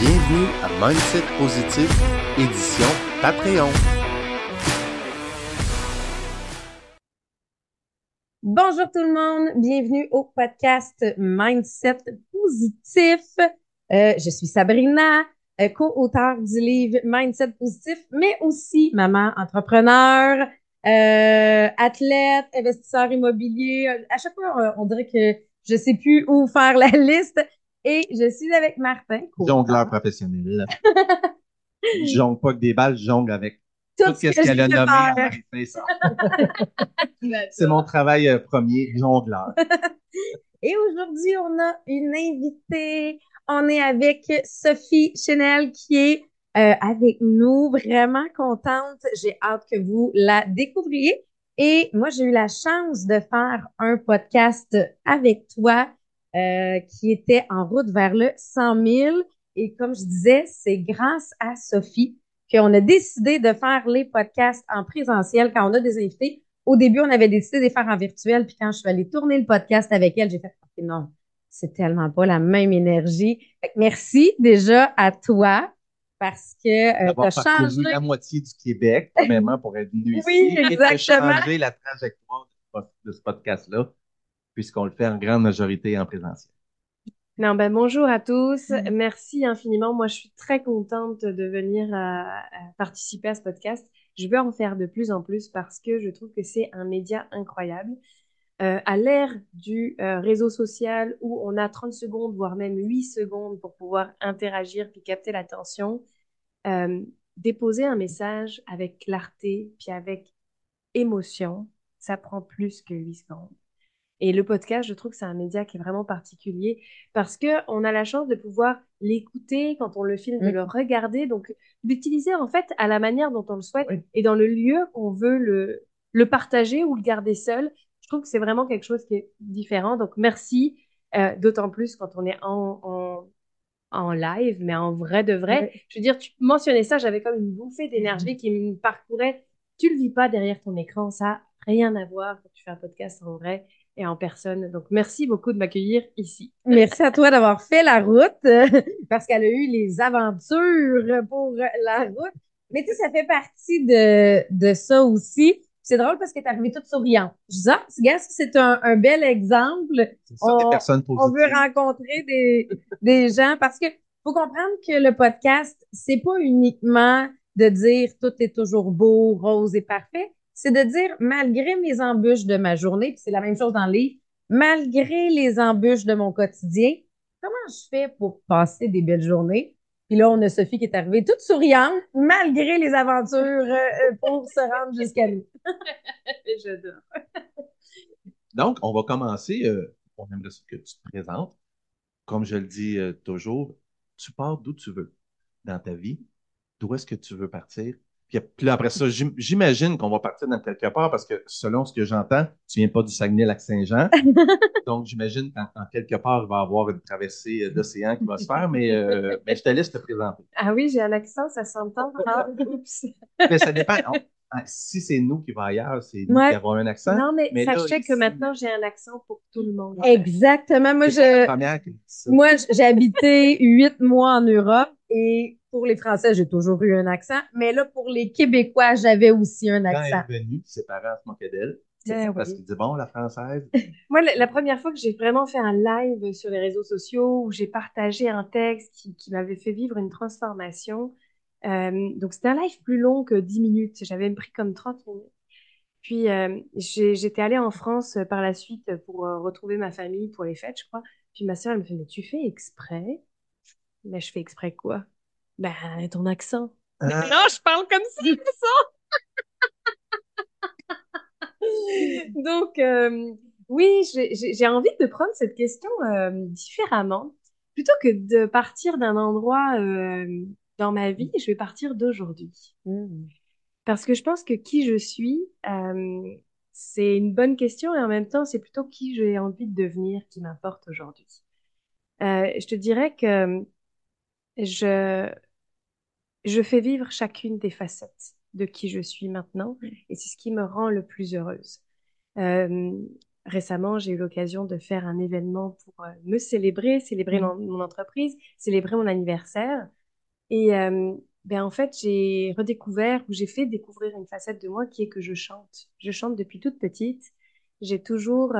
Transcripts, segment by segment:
Bienvenue à Mindset Positif, édition Patreon. Bonjour tout le monde, bienvenue au podcast Mindset Positif. Euh, je suis Sabrina, euh, co-auteur du livre Mindset Positif, mais aussi maman entrepreneur, euh, athlète, investisseur immobilier. À chaque fois, on dirait que je sais plus où faire la liste. Et je suis avec Martin. Jongleur professionnel. je jongle pas que des balles, je jongle avec tout, tout ce qu'elle a nommé. C'est mon travail euh, premier, jongleur. Et aujourd'hui, on a une invitée. On est avec Sophie Chanel qui est euh, avec nous. Vraiment contente. J'ai hâte que vous la découvriez. Et moi, j'ai eu la chance de faire un podcast avec toi euh, qui était en route vers le 100 000. Et comme je disais, c'est grâce à Sophie qu'on a décidé de faire les podcasts en présentiel quand on a des invités. Au début, on avait décidé de les faire en virtuel. Puis quand je suis allée tourner le podcast avec elle, j'ai fait non, c'est tellement pas la même énergie. merci déjà à toi parce que euh, tu as changé la moitié du Québec, même pour être venu oui, ici. Exactement. Et changé la trajectoire de ce podcast-là, puisqu'on le fait en grande majorité en présentiel. Non, ben bonjour à tous. Merci infiniment. Moi, je suis très contente de venir à, à participer à ce podcast. Je veux en faire de plus en plus parce que je trouve que c'est un média incroyable. Euh, à l'ère du euh, réseau social où on a 30 secondes, voire même 8 secondes pour pouvoir interagir puis capter l'attention, euh, déposer un message avec clarté puis avec émotion, ça prend plus que 8 secondes. Et le podcast, je trouve que c'est un média qui est vraiment particulier parce que on a la chance de pouvoir l'écouter quand on le filme, de Mm. le regarder, donc l'utiliser en fait à la manière dont on le souhaite Oui. et dans le lieu qu'on veut le, le partager ou le garder seul. Je trouve que c'est vraiment quelque chose qui est différent. Donc merci, euh, d'autant plus quand on est en, en, en live, mais en vrai de vrai. Oui. Je veux dire, tu mentionnais ça, j'avais comme une bouffée d'énergie qui me parcourait. Tu le vis pas derrière ton écran, ça rien à voir quand tu fais un podcast en vrai et en personne. Donc, merci beaucoup de m'accueillir ici. Merci à toi d'avoir fait la route parce qu'elle a eu les aventures pour la route. Mais tu sais, ça fait partie de, de ça aussi. C'est drôle parce qu'elle est arrivée toute souriante. Je dis, ah, c'est un, un bel exemple. C'est ça, des On- personnes On veut rencontrer des, des gens parce que faut comprendre que le podcast, c'est pas uniquement de dire tout est toujours beau, rose et parfait. C'est de dire, malgré mes embûches de ma journée, puis c'est la même chose dans le livre, malgré les embûches de mon quotidien, comment je fais pour passer des belles journées? Puis là, on a Sophie qui est arrivée toute souriante, malgré les aventures euh, pour se rendre jusqu'à nous. J'adore. Donc, on va commencer. euh, on aimerait que tu te présentes. Comme je le dis euh, toujours, tu pars d'où tu veux dans ta vie. D'où est-ce que tu veux partir? Puis, puis là, après ça, j'im- j'imagine qu'on va partir dans quelque part parce que selon ce que j'entends, tu viens pas du Saguenay-Lac-Saint-Jean. Donc, j'imagine qu'en en quelque part, il va y avoir une traversée euh, d'océan qui va se faire, mais, euh, mais je te laisse te présenter. Ah oui, j'ai un accent, ça s'entend. Ah, oups. Mais ça dépend. On- ah, si c'est nous qui va ailleurs, c'est nous Ouais. qui avons un accent. Non, mais, Mais là, sachez que ici- maintenant, j'ai un accent pour tout le monde. Exactement. Moi, je, première. Moi, j'ai habité huit mois en Europe et pour les Français, j'ai toujours eu un accent. Mais là, pour les Québécois, j'avais aussi un Quand accent. elle est venue, ses parents se moquaient d'elle. Ben Parce oui. qu'ils disaient, bon, la française. Moi, la, la première fois que j'ai vraiment fait un live sur les réseaux sociaux où j'ai partagé un texte qui, qui m'avait fait vivre une transformation, euh, donc c'était un live plus long que 10 minutes. J'avais pris comme 30 minutes. Puis euh, j'étais allée en France euh, par la suite pour euh, retrouver ma famille pour les fêtes, je crois. Puis ma sœur, elle me fait, mais tu fais exprès? Mais je fais exprès quoi? Ben, ton accent. Ah. Non, je parle comme ça, ça. Donc, euh, oui, j'ai envie de prendre cette question euh, différemment. Plutôt que de partir d'un endroit euh, dans ma vie, je vais partir d'aujourd'hui. Mm. Parce que je pense que qui je suis, euh, c'est une bonne question et en même temps, c'est plutôt qui j'ai envie de devenir qui m'importe aujourd'hui. Euh, je te dirais que je, je fais vivre chacune des facettes de qui je suis maintenant et c'est ce qui me rend le plus heureuse. Euh, récemment, j'ai eu l'occasion de faire un événement pour euh, me célébrer, célébrer mon, mon entreprise, célébrer mon anniversaire. Et euh, ben en fait, j'ai redécouvert ou j'ai fait découvrir une facette de moi qui est que je chante. Je chante depuis toute petite. J'ai toujours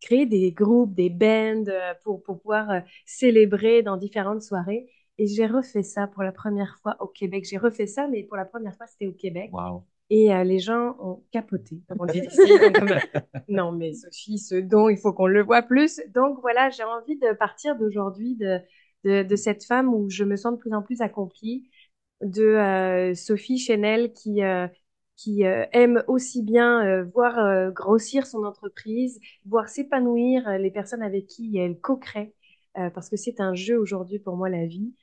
créé des groupes, des bands pour, pour pouvoir célébrer dans différentes soirées. Et j'ai refait ça pour la première fois au Québec. J'ai refait ça, mais pour la première fois, c'était au Québec. Wow. Et euh, les gens ont capoté, comme on dit ici. Comme, non, mais Sophie, ce don, il faut qu'on le voit plus. Donc voilà, j'ai envie de partir d'aujourd'hui de, de, de cette femme où je me sens de plus en plus accomplie, de euh, Sophie Chenel qui, euh, qui aime aussi bien voir grossir son entreprise, voir s'épanouir les personnes avec qui elle co-crée, parce que c'est un jeu aujourd'hui pour moi, la vie.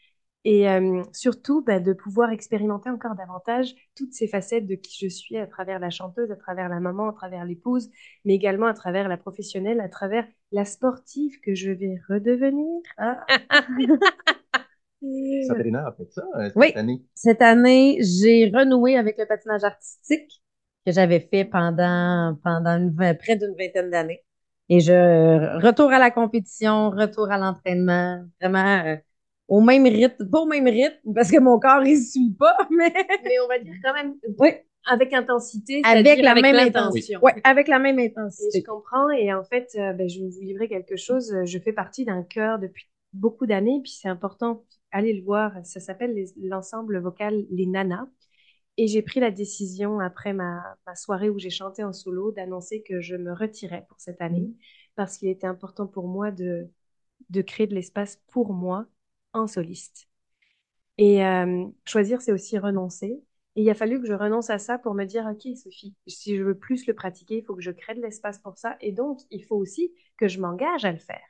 Et euh, surtout, bah, de pouvoir expérimenter encore davantage toutes ces facettes de qui je suis à travers la chanteuse, à travers la maman, à travers l'épouse, mais également à travers la professionnelle, à travers la sportive que je vais redevenir. Ah. Sabrina a fait ça euh, cette Oui. année. Cette année, j'ai renoué avec le patinage artistique que j'avais fait pendant, pendant une près d'une vingtaine d'années. Et je retour à la compétition, retour à l'entraînement, vraiment euh, au même rythme, pas au même rythme parce que mon corps il suit pas, mais Mais on va dire quand même oui, avec intensité, avec la avec même l'intention. intensité. Ouais, avec la même Et je intensité. comprends. Et en fait, euh, ben, je vais vous livrer quelque chose. Euh, Je fais partie d'un chœur depuis beaucoup d'années, puis c'est important. Allez le voir. Ça s'appelle l'ensemble vocal Les Nanas. Et j'ai pris la décision, après ma, ma soirée où j'ai chanté en solo, d'annoncer que je me retirais pour cette année, parce qu'il était important pour moi de, de créer de l'espace pour moi en soliste. Et euh, choisir, c'est aussi renoncer. Et il a fallu que je renonce à ça pour me dire, OK, Sophie, si je veux plus le pratiquer, il faut que je crée de l'espace pour ça. Et donc, il faut aussi que je m'engage à le faire.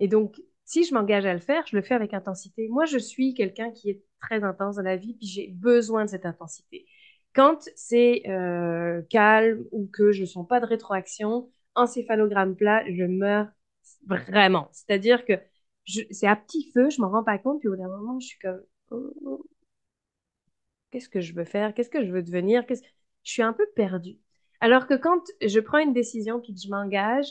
Et donc, si je m'engage à le faire, je le fais avec intensité. Moi, je suis quelqu'un qui est très intense dans la vie, puis j'ai besoin de cette intensité. Quand c'est euh, calme ou que je ne sens pas de rétroaction, encéphalogramme plat, je meurs vraiment. C'est-à-dire que c'est à petit feu, je m'en rends pas compte, puis au d'un moment, je suis comme, qu'est-ce que je veux faire? Qu'est-ce que je veux devenir? Qu'est-ce... Je suis un peu perdue. Alors que quand je prends une décision puis que je m'engage,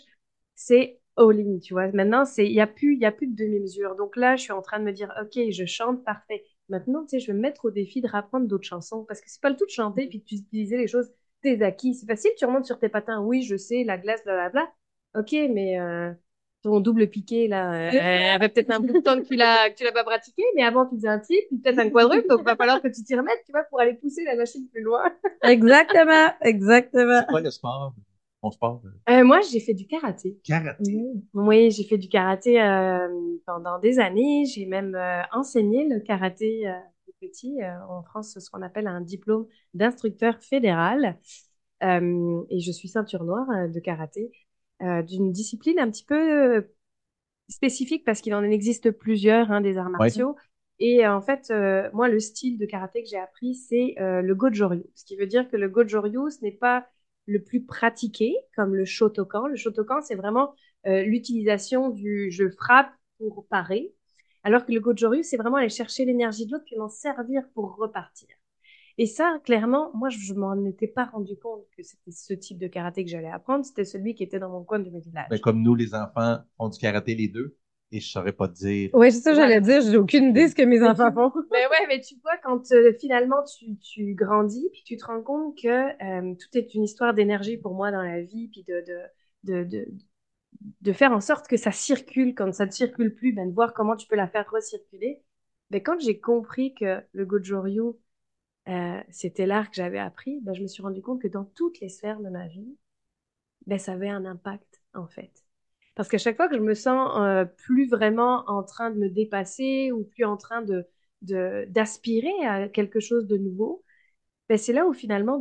c'est all-in, tu vois. Maintenant, c'est, il y a plus, il y a plus de demi-mesure. Donc là, je suis en train de me dire, OK, je chante parfait. Maintenant, tu sais, je vais me mettre au défi de rapprendre d'autres chansons parce que c'est pas le tout de chanter puis d'utiliser les choses, tes acquis. C'est facile, tu remontes sur tes patins. Oui, je sais, la glace, blablabla. OK, mais euh, ton double piqué, là, euh, avait peut-être un bout de temps que tu l'as, que tu l'as pas pratiqué, mais avant, tu faisais un type, puis peut-être un quadruple, donc il va falloir que tu t'y remettes, tu vois, pour aller pousser la machine plus loin. Exactement, exactement. C'est quoi le sport? Ton sport? euh, Euh, moi, j'ai fait du karaté. Karaté. Oui, j'ai fait du karaté euh, pendant des années. J'ai même euh, enseigné le karaté euh, petit. Euh, en France, c'est ce qu'on appelle un diplôme d'instructeur fédéral. Euh, et je suis ceinture noire euh, de karaté, euh, d'une discipline un petit peu euh, spécifique parce qu'il en existe plusieurs, hein, des arts martiaux. Et euh, en fait, euh, moi, le style de karaté que j'ai appris, c'est euh, le Goju-Ryu. Ce qui veut dire que le Goju-Ryu, ce n'est pas le plus pratiqué comme le Shotokan. Le Shotokan, c'est vraiment euh, l'utilisation du je frappe pour parer. Alors que le Goju-Ryu, c'est vraiment aller chercher l'énergie de l'autre puis m'en servir pour repartir. Et ça, clairement, moi, je m'en étais pas rendu compte que c'était ce type de karaté que j'allais apprendre. C'était celui qui était dans mon coin de mon village. Ben, comme nous, les enfants, font du karaté les deux, et je saurais pas te dire. Oui, c'est ça, que j'allais dire. J'ai aucune idée de ce que mes enfants font. Mais ouais, mais tu vois, quand euh, finalement tu, tu grandis, puis tu te rends compte que euh, tout est une histoire d'énergie pour moi dans la vie, puis de, de, de, de, de faire en sorte que ça circule quand ça ne circule plus, ben, de voir comment tu peux la faire recirculer. Ben, quand j'ai compris que le Goju-Ryu, euh, c'était l'art que j'avais appris, ben, je me suis rendu compte que dans toutes les sphères de ma vie, ben, ça avait un impact, en fait. Parce qu'à chaque fois que je me sens euh, plus vraiment en train de me dépasser ou plus en train d'aspirer à quelque chose de nouveau, ben, c'est là où finalement,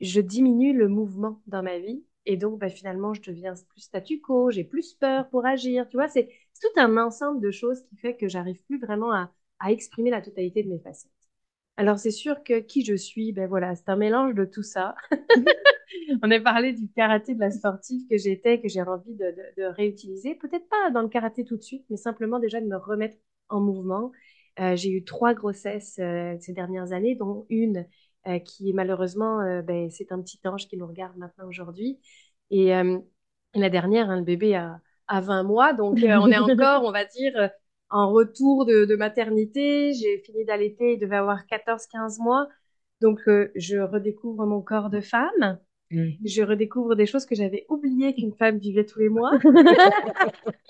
je diminue le mouvement dans ma vie. Et donc, finalement, je deviens plus statu quo, j'ai plus peur pour agir. Tu vois, c'est c'est tout un ensemble de choses qui fait que j'arrive plus vraiment à, à exprimer la totalité de mes facettes. Alors, c'est sûr que qui je suis, ben voilà, c'est un mélange de tout ça. On a parlé du karaté de la sportive que j'étais, que j'ai envie de, de, de réutiliser. Peut-être pas dans le karaté tout de suite, mais simplement déjà de me remettre en mouvement. Euh, j'ai eu trois grossesses euh, ces dernières années, dont une euh, qui malheureusement, euh, ben, c'est un petit ange qui nous regarde maintenant aujourd'hui. Et la dernière, hein, le bébé a, a 20 mois, donc on est encore, on va dire, en retour de, de maternité. J'ai fini d'allaiter, il devait avoir 14-15 mois. Donc, euh, je redécouvre mon corps de femme. Je redécouvre des choses que j'avais oubliées qu'une femme vivait tous les mois.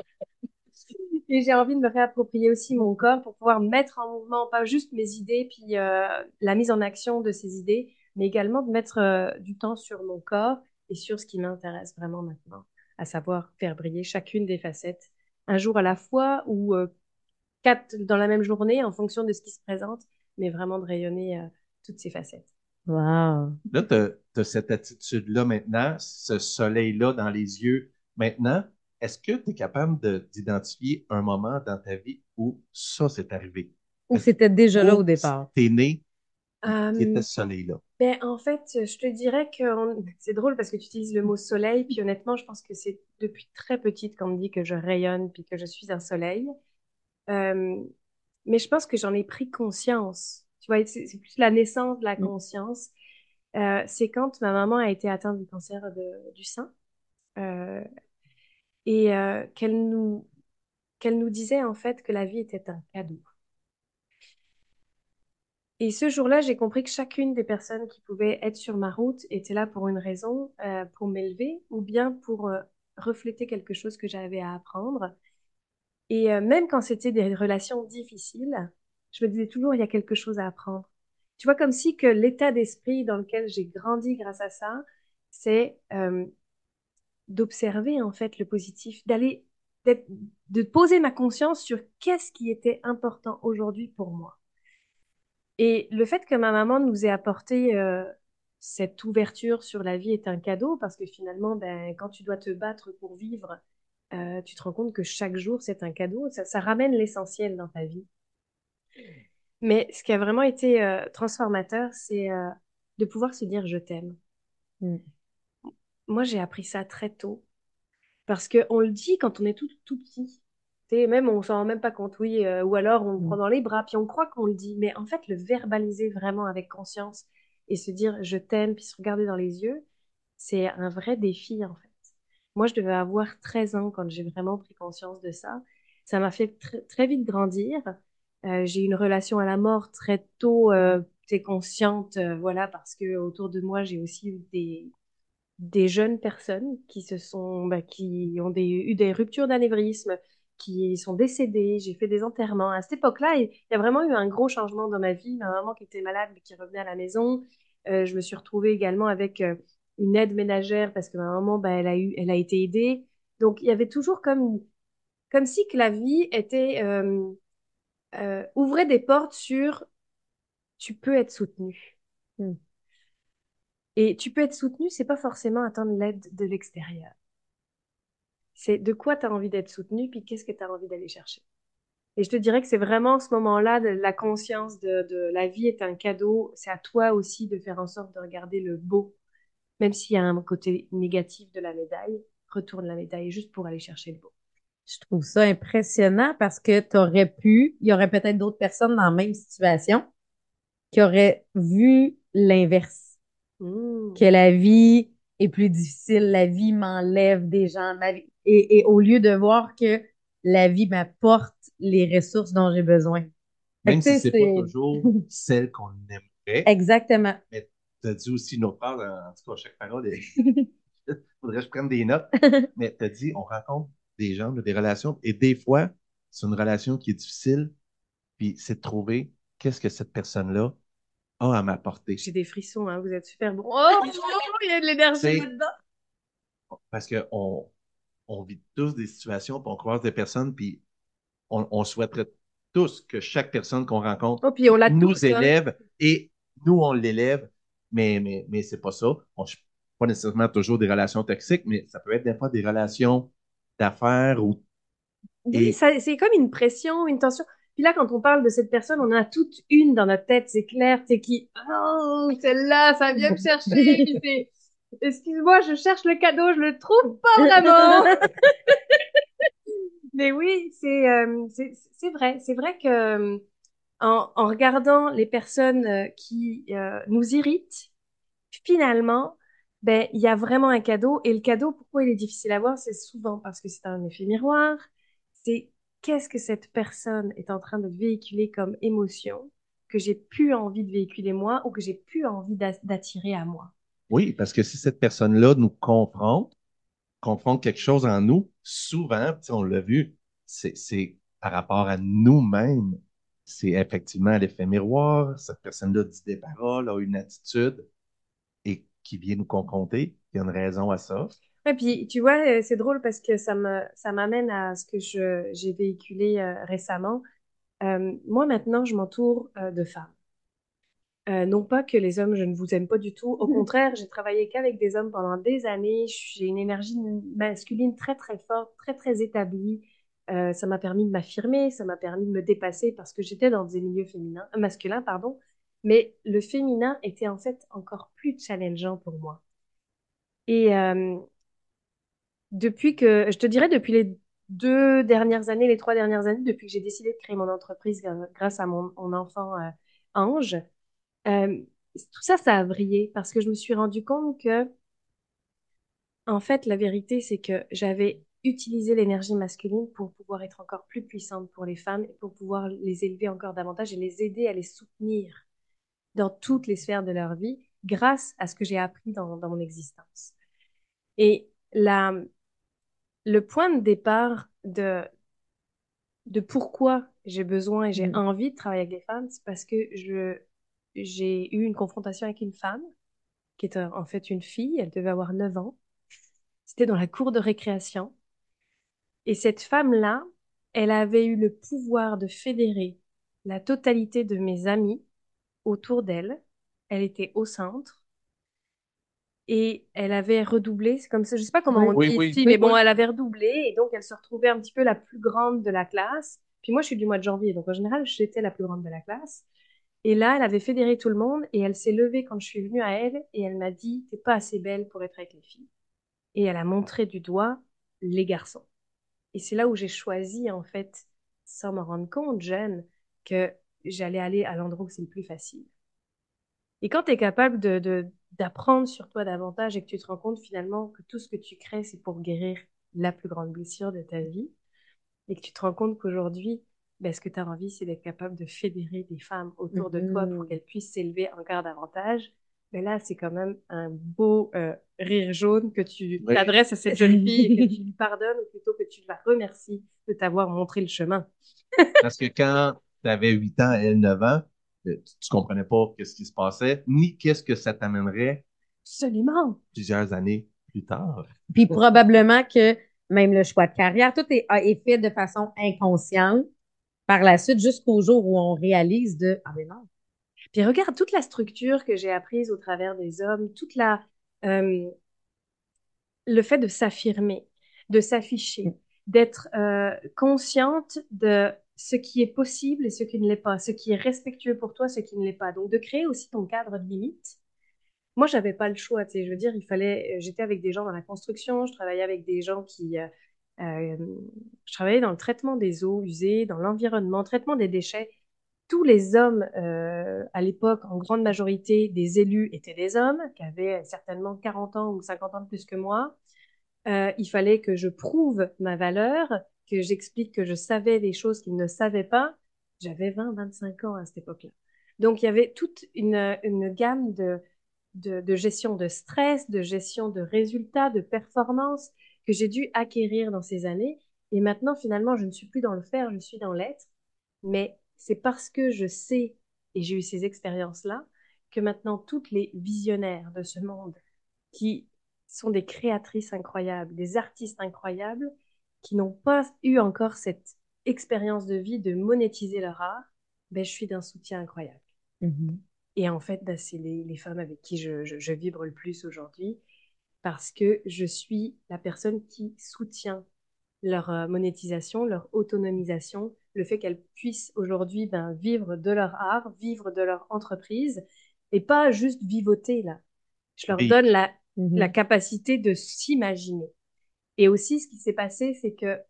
Et j'ai envie de me réapproprier aussi mon corps pour pouvoir mettre en mouvement pas juste mes idées, puis euh, la mise en action de ces idées, mais également de mettre euh, du temps sur mon corps et sur ce qui m'intéresse vraiment maintenant, à savoir faire briller chacune des facettes, un jour à la fois ou quatre dans la même journée en fonction de ce qui se présente, mais vraiment de rayonner euh, toutes ces facettes. Wow. Là, tu as, cette attitude-là maintenant, ce soleil-là dans les yeux maintenant. Est-ce que tu es capable de- d'identifier un moment dans ta vie où ça s'est arrivé? Ou c'était déjà là Où au départ? T'es né, Euh, qui était ce soleil-là? Ben, en fait, je te dirais que on- c'est drôle parce que tu utilises le mot soleil, puis honnêtement, je pense que c'est depuis très petite qu'on me dit que je rayonne, puis que je suis un soleil. Euh, mais je pense que j'en ai pris conscience. Tu vois, c'est plus la naissance de la Mm. conscience. Euh, c'est quand ma maman a été atteinte du cancer de- du sein euh, et qu'elle nous, qu'elle nous disait en fait que la vie était un cadeau. Et ce jour-là, j'ai compris que chacune des personnes qui pouvaient être sur ma route était là pour une raison, pour m'élever ou bien pour refléter quelque chose que j'avais à apprendre. Et euh, même quand c'était des relations difficiles, je me disais toujours, il y a quelque chose à apprendre. Tu vois, comme si que l'état d'esprit dans lequel j'ai grandi grâce à ça, c'est euh, d'observer en fait le positif, d'aller, de poser ma conscience sur qu'est-ce qui était important aujourd'hui pour moi. Et le fait que ma maman nous ait apporté euh, cette ouverture sur la vie est un cadeau parce que finalement, ben, quand tu dois te battre pour vivre, euh, tu te rends compte que chaque jour, c'est un cadeau. Ça, ça ramène l'essentiel dans ta vie. Mais ce qui a vraiment été euh, transformateur, c'est euh, de pouvoir se dire je t'aime. Mm. Moi, j'ai appris ça très tôt parce que on le dit quand on est tout, tout petit. Même on s'en rend même pas compte, oui, ou alors on le Mm. prend dans les bras, puis on croit qu'on le dit. Mais en fait, le verbaliser vraiment avec conscience et se dire je t'aime, puis se regarder dans les yeux, c'est un vrai défi en fait. Moi, je devais avoir 13 ans quand j'ai vraiment pris conscience de ça. Ça m'a fait tr- très vite grandir. Euh, j'ai eu une relation à la mort très tôt, euh, consciente, euh, voilà, parce que autour de moi, j'ai aussi eu des, jeunes personnes qui se sont, bah, qui ont eu des ruptures d'anévrisme, qui sont décédées. J'ai fait des enterrements. À cette époque-là, il y a vraiment eu un gros changement dans ma vie. Ma maman qui était malade, mais qui revenait à la maison. Euh, je me suis retrouvée également avec une aide ménagère parce que ma maman, bah, elle a eu, elle a été aidée. Donc, il y avait toujours comme, comme si que la vie était, euh, euh, ouvrait des portes sur tu peux être soutenu. Mm. Et tu peux être soutenu, c'est pas forcément attendre l'aide de l'extérieur. C'est de quoi tu as envie d'être soutenu, puis qu'est-ce que tu as envie d'aller chercher? Et je te dirais que c'est vraiment ce moment-là de la conscience de, de la vie est un cadeau. C'est à toi aussi de faire en sorte de regarder le beau, même s'il y a un côté négatif de la médaille. Retourne la médaille juste pour aller chercher le beau. Je trouve ça impressionnant parce que tu aurais pu, il y aurait peut-être d'autres personnes dans la même situation qui auraient vu l'inverse, Mmh. que la vie est plus difficile, la vie m'enlève des gens, ma vie- et, et au lieu de voir que la vie m'apporte les ressources dont j'ai besoin. Même si c'est pas toujours celle qu'on aimerait. Exactement. Tu as dit aussi une autre phrase, en tout cas, chaque parole, est... faudrait que je prenne des notes. Mais tu as dit, on rencontre des gens, des relations, et des fois, c'est une relation qui est difficile, puis c'est de trouver qu'est-ce que cette personne-là a à m'apporter. J'ai des frissons, hein, vous êtes super bon. Oh, il y a de l'énergie là-dedans. Parce qu'on on vit tous des situations, puis on croise des personnes, puis on, on souhaiterait tous que chaque personne qu'on rencontre Oh, puis on l'a nous hein. élève et nous, on l'élève, mais, mais, mais c'est pas ça. On, je- pas nécessairement toujours des relations toxiques, mais ça peut être des fois des relations d'affaires ou Et- c'est comme une pression, une tension. Puis là, quand on parle de cette personne, on en a toute une dans notre tête, c'est clair, c'est qui, oh, celle-là, ça vient me chercher. Excuse-moi, je cherche le cadeau, je le trouve pas vraiment. Mais oui, c'est, euh, vrai. C'est vrai que, en, regardant les personnes euh, qui euh, nous irritent, finalement, ben, il y a vraiment un cadeau. Et le cadeau, pourquoi il est difficile à voir, c'est souvent parce que c'est un effet miroir. C'est qu'est-ce que cette personne est en train de véhiculer comme émotion que j'ai plus envie de véhiculer moi ou que j'ai plus envie d'a- d'attirer à moi? Oui, parce que si cette personne-là nous confronte, confronte quelque chose en nous, souvent, on l'a vu, c'est par rapport à nous-mêmes. C'est effectivement l'effet miroir. Cette personne-là dit des paroles, a une attitude et qui vient nous confronter. Il y a une raison à ça. Et puis, tu vois, euh, c'est drôle parce que ça me, ça m'amène à ce que je, j'ai véhiculé euh, récemment. Euh, moi, maintenant, je m'entoure euh, de femmes. Euh, non pas que les hommes, je ne vous aime pas du tout. Au contraire, j'ai travaillé qu'avec des hommes pendant des années. J'ai une énergie masculine très, très forte, très, très établie. Euh, ça m'a permis de m'affirmer, ça m'a permis de me dépasser parce que j'étais dans des milieux féminins, euh, masculins, pardon. Mais le féminin était en fait encore plus challengeant pour moi. Et euh, depuis que, je te dirais, depuis les deux dernières années, les trois dernières années, depuis que j'ai décidé de créer mon entreprise grâce à mon, enfant euh, Ange, euh, tout ça, ça a vrillé parce que je me suis rendu compte que, en fait, la vérité, c'est que j'avais utilisé l'énergie masculine pour pouvoir être encore plus puissante pour les femmes et pour pouvoir les élever encore davantage et les aider à les soutenir dans toutes les sphères de leur vie grâce à ce que j'ai appris dans, dans mon existence. Et la, le point de départ de, de pourquoi j'ai besoin et j'ai Mm. envie de travailler avec les femmes, c'est parce que je, j'ai eu une confrontation avec une femme qui est euh, en fait une fille, elle devait avoir 9 ans. C'était dans la cour de récréation. Et cette femme-là, elle avait eu le pouvoir de fédérer la totalité de mes amis autour d'elle. Elle était au centre. Et elle avait redoublé, c'est comme ça, je sais pas comment on Oui, dit oui. mais bon, elle avait redoublé et donc elle se retrouvait un petit peu la plus grande de la classe. Puis moi, je suis du mois de janvier, donc en général, j'étais la plus grande de la classe. Et là, elle avait fédéré tout le monde et elle s'est levée quand je suis venue à elle et elle m'a dit, t'es pas assez belle pour être avec les filles. Et elle a montré du doigt les garçons. Et c'est là où j'ai choisi, en fait, sans m'en rendre compte, jeune, que j'allais aller à l'endroit où c'est le plus facile. Et quand tu es capable de, d'apprendre sur toi davantage et que tu te rends compte finalement que tout ce que tu crées, c'est pour guérir la plus grande blessure de ta vie, et que tu te rends compte qu'aujourd'hui, ben, ce que tu as envie, c'est d'être capable de fédérer des femmes autour de toi pour Mhm. qu'elles puissent s'élever encore davantage, ben là, c'est quand même un beau euh, rire jaune que tu Oui. t'adresses à cette jeune fille et que tu lui pardonnes ou plutôt que tu la remercies de t'avoir montré le chemin. Parce que quand tu avais 8 ans, elle 9 ans, euh, tu, tu comprenais pas qu'est-ce qui se passait, ni qu'est-ce que ça t'amènerait Absolument. plusieurs années plus tard. Puis probablement que même le choix de carrière, tout est, est fait de façon inconsciente par la suite jusqu'au jour où on réalise de Ah, mais non. Puis regarde toute la structure que j'ai apprise au travers des hommes, toute euh, le fait de s'affirmer, de s'afficher, d'être euh, consciente de ce qui est possible et ce qui ne l'est pas, ce qui est respectueux pour toi, ce qui ne l'est pas. Donc de créer aussi ton cadre de limite. Moi, j'avais pas le choix, tu sais, je veux dire, il fallait, j'étais avec des gens dans la construction, je travaillais avec des gens qui, euh, euh, je travaillais dans le traitement des eaux usées, dans l'environnement, traitement des déchets. Tous les hommes, euh, à l'époque, en grande majorité, des élus étaient des hommes qui avaient certainement 40 ans ou 50 ans de plus que moi. Euh, il fallait que je prouve ma valeur, que j'explique que je savais des choses qu'ils ne savaient pas. J'avais 20, 25 ans à cette époque-là. Donc, il y avait toute une, gamme de, de, de gestion de stress, de gestion de résultats, de performance que j'ai dû acquérir dans ces années. Et maintenant, finalement, je ne suis plus dans le faire, je suis dans l'être. Mais c'est parce que je sais, et j'ai eu ces expériences-là, que maintenant, toutes les visionnaires de ce monde qui sont des créatrices incroyables, des artistes incroyables, qui n'ont pas eu encore cette expérience de vie de monétiser leur art, ben, je suis d'un soutien incroyable. Mhm. Et en fait, ben, c'est les, les femmes avec qui je, je- je vibre le plus aujourd'hui parce que je suis la personne qui soutient leur euh, monétisation, leur autonomisation, le fait qu'elles puissent aujourd'hui ben, vivre de leur art, vivre de leur entreprise et pas juste vivoter là. Je leur Oui. donne la, Mhm. la capacité de s'imaginer. Et aussi, ce qui s'est passé, c'est que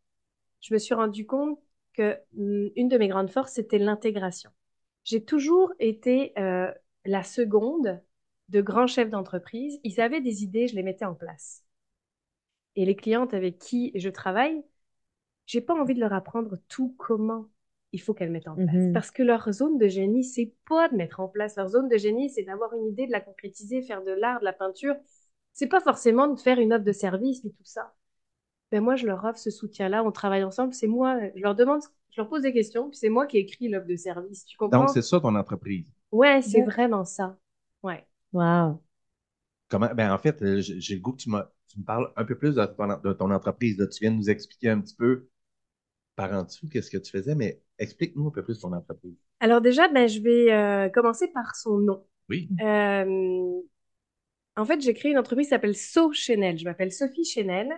je me suis rendu compte que hum, une de mes grandes forces, c'était l'intégration. j'ai toujours été euh, la seconde de grands chefs d'entreprise. Ils avaient des idées, je les mettais en place. Et les clientes avec qui je travaille, j'ai pas envie de leur apprendre tout comment il faut qu'elles mettent en place. Mhm. Parce que leur zone de génie, c'est pas de mettre en place. Leur zone de génie, c'est d'avoir une idée, de la concrétiser, faire de l'art, de la peinture. C'est pas forcément de faire une offre de service, mais tout ça. Ben moi, je leur offre ce soutien-là, on travaille ensemble. C'est moi, je leur demande, je leur pose des questions, puis c'est moi qui écris l'offre de service. Tu comprends? Donc, c'est ça ton entreprise? Ouais, c'est Ouais. vraiment ça. Ouais. Wow. Comment, ben, en fait, euh, j'ai le goût que tu, tu me parles un peu plus de ton, de ton entreprise. Là. Tu viens de nous expliquer un petit peu par en dessous qu'est-ce que tu faisais, mais explique-nous un peu plus ton entreprise. Alors déjà, ben, je vais euh, commencer par son nom. Oui. Euh, en fait, j'ai créé une entreprise qui s'appelle So Chanel. Je m'appelle Sophie Chanel.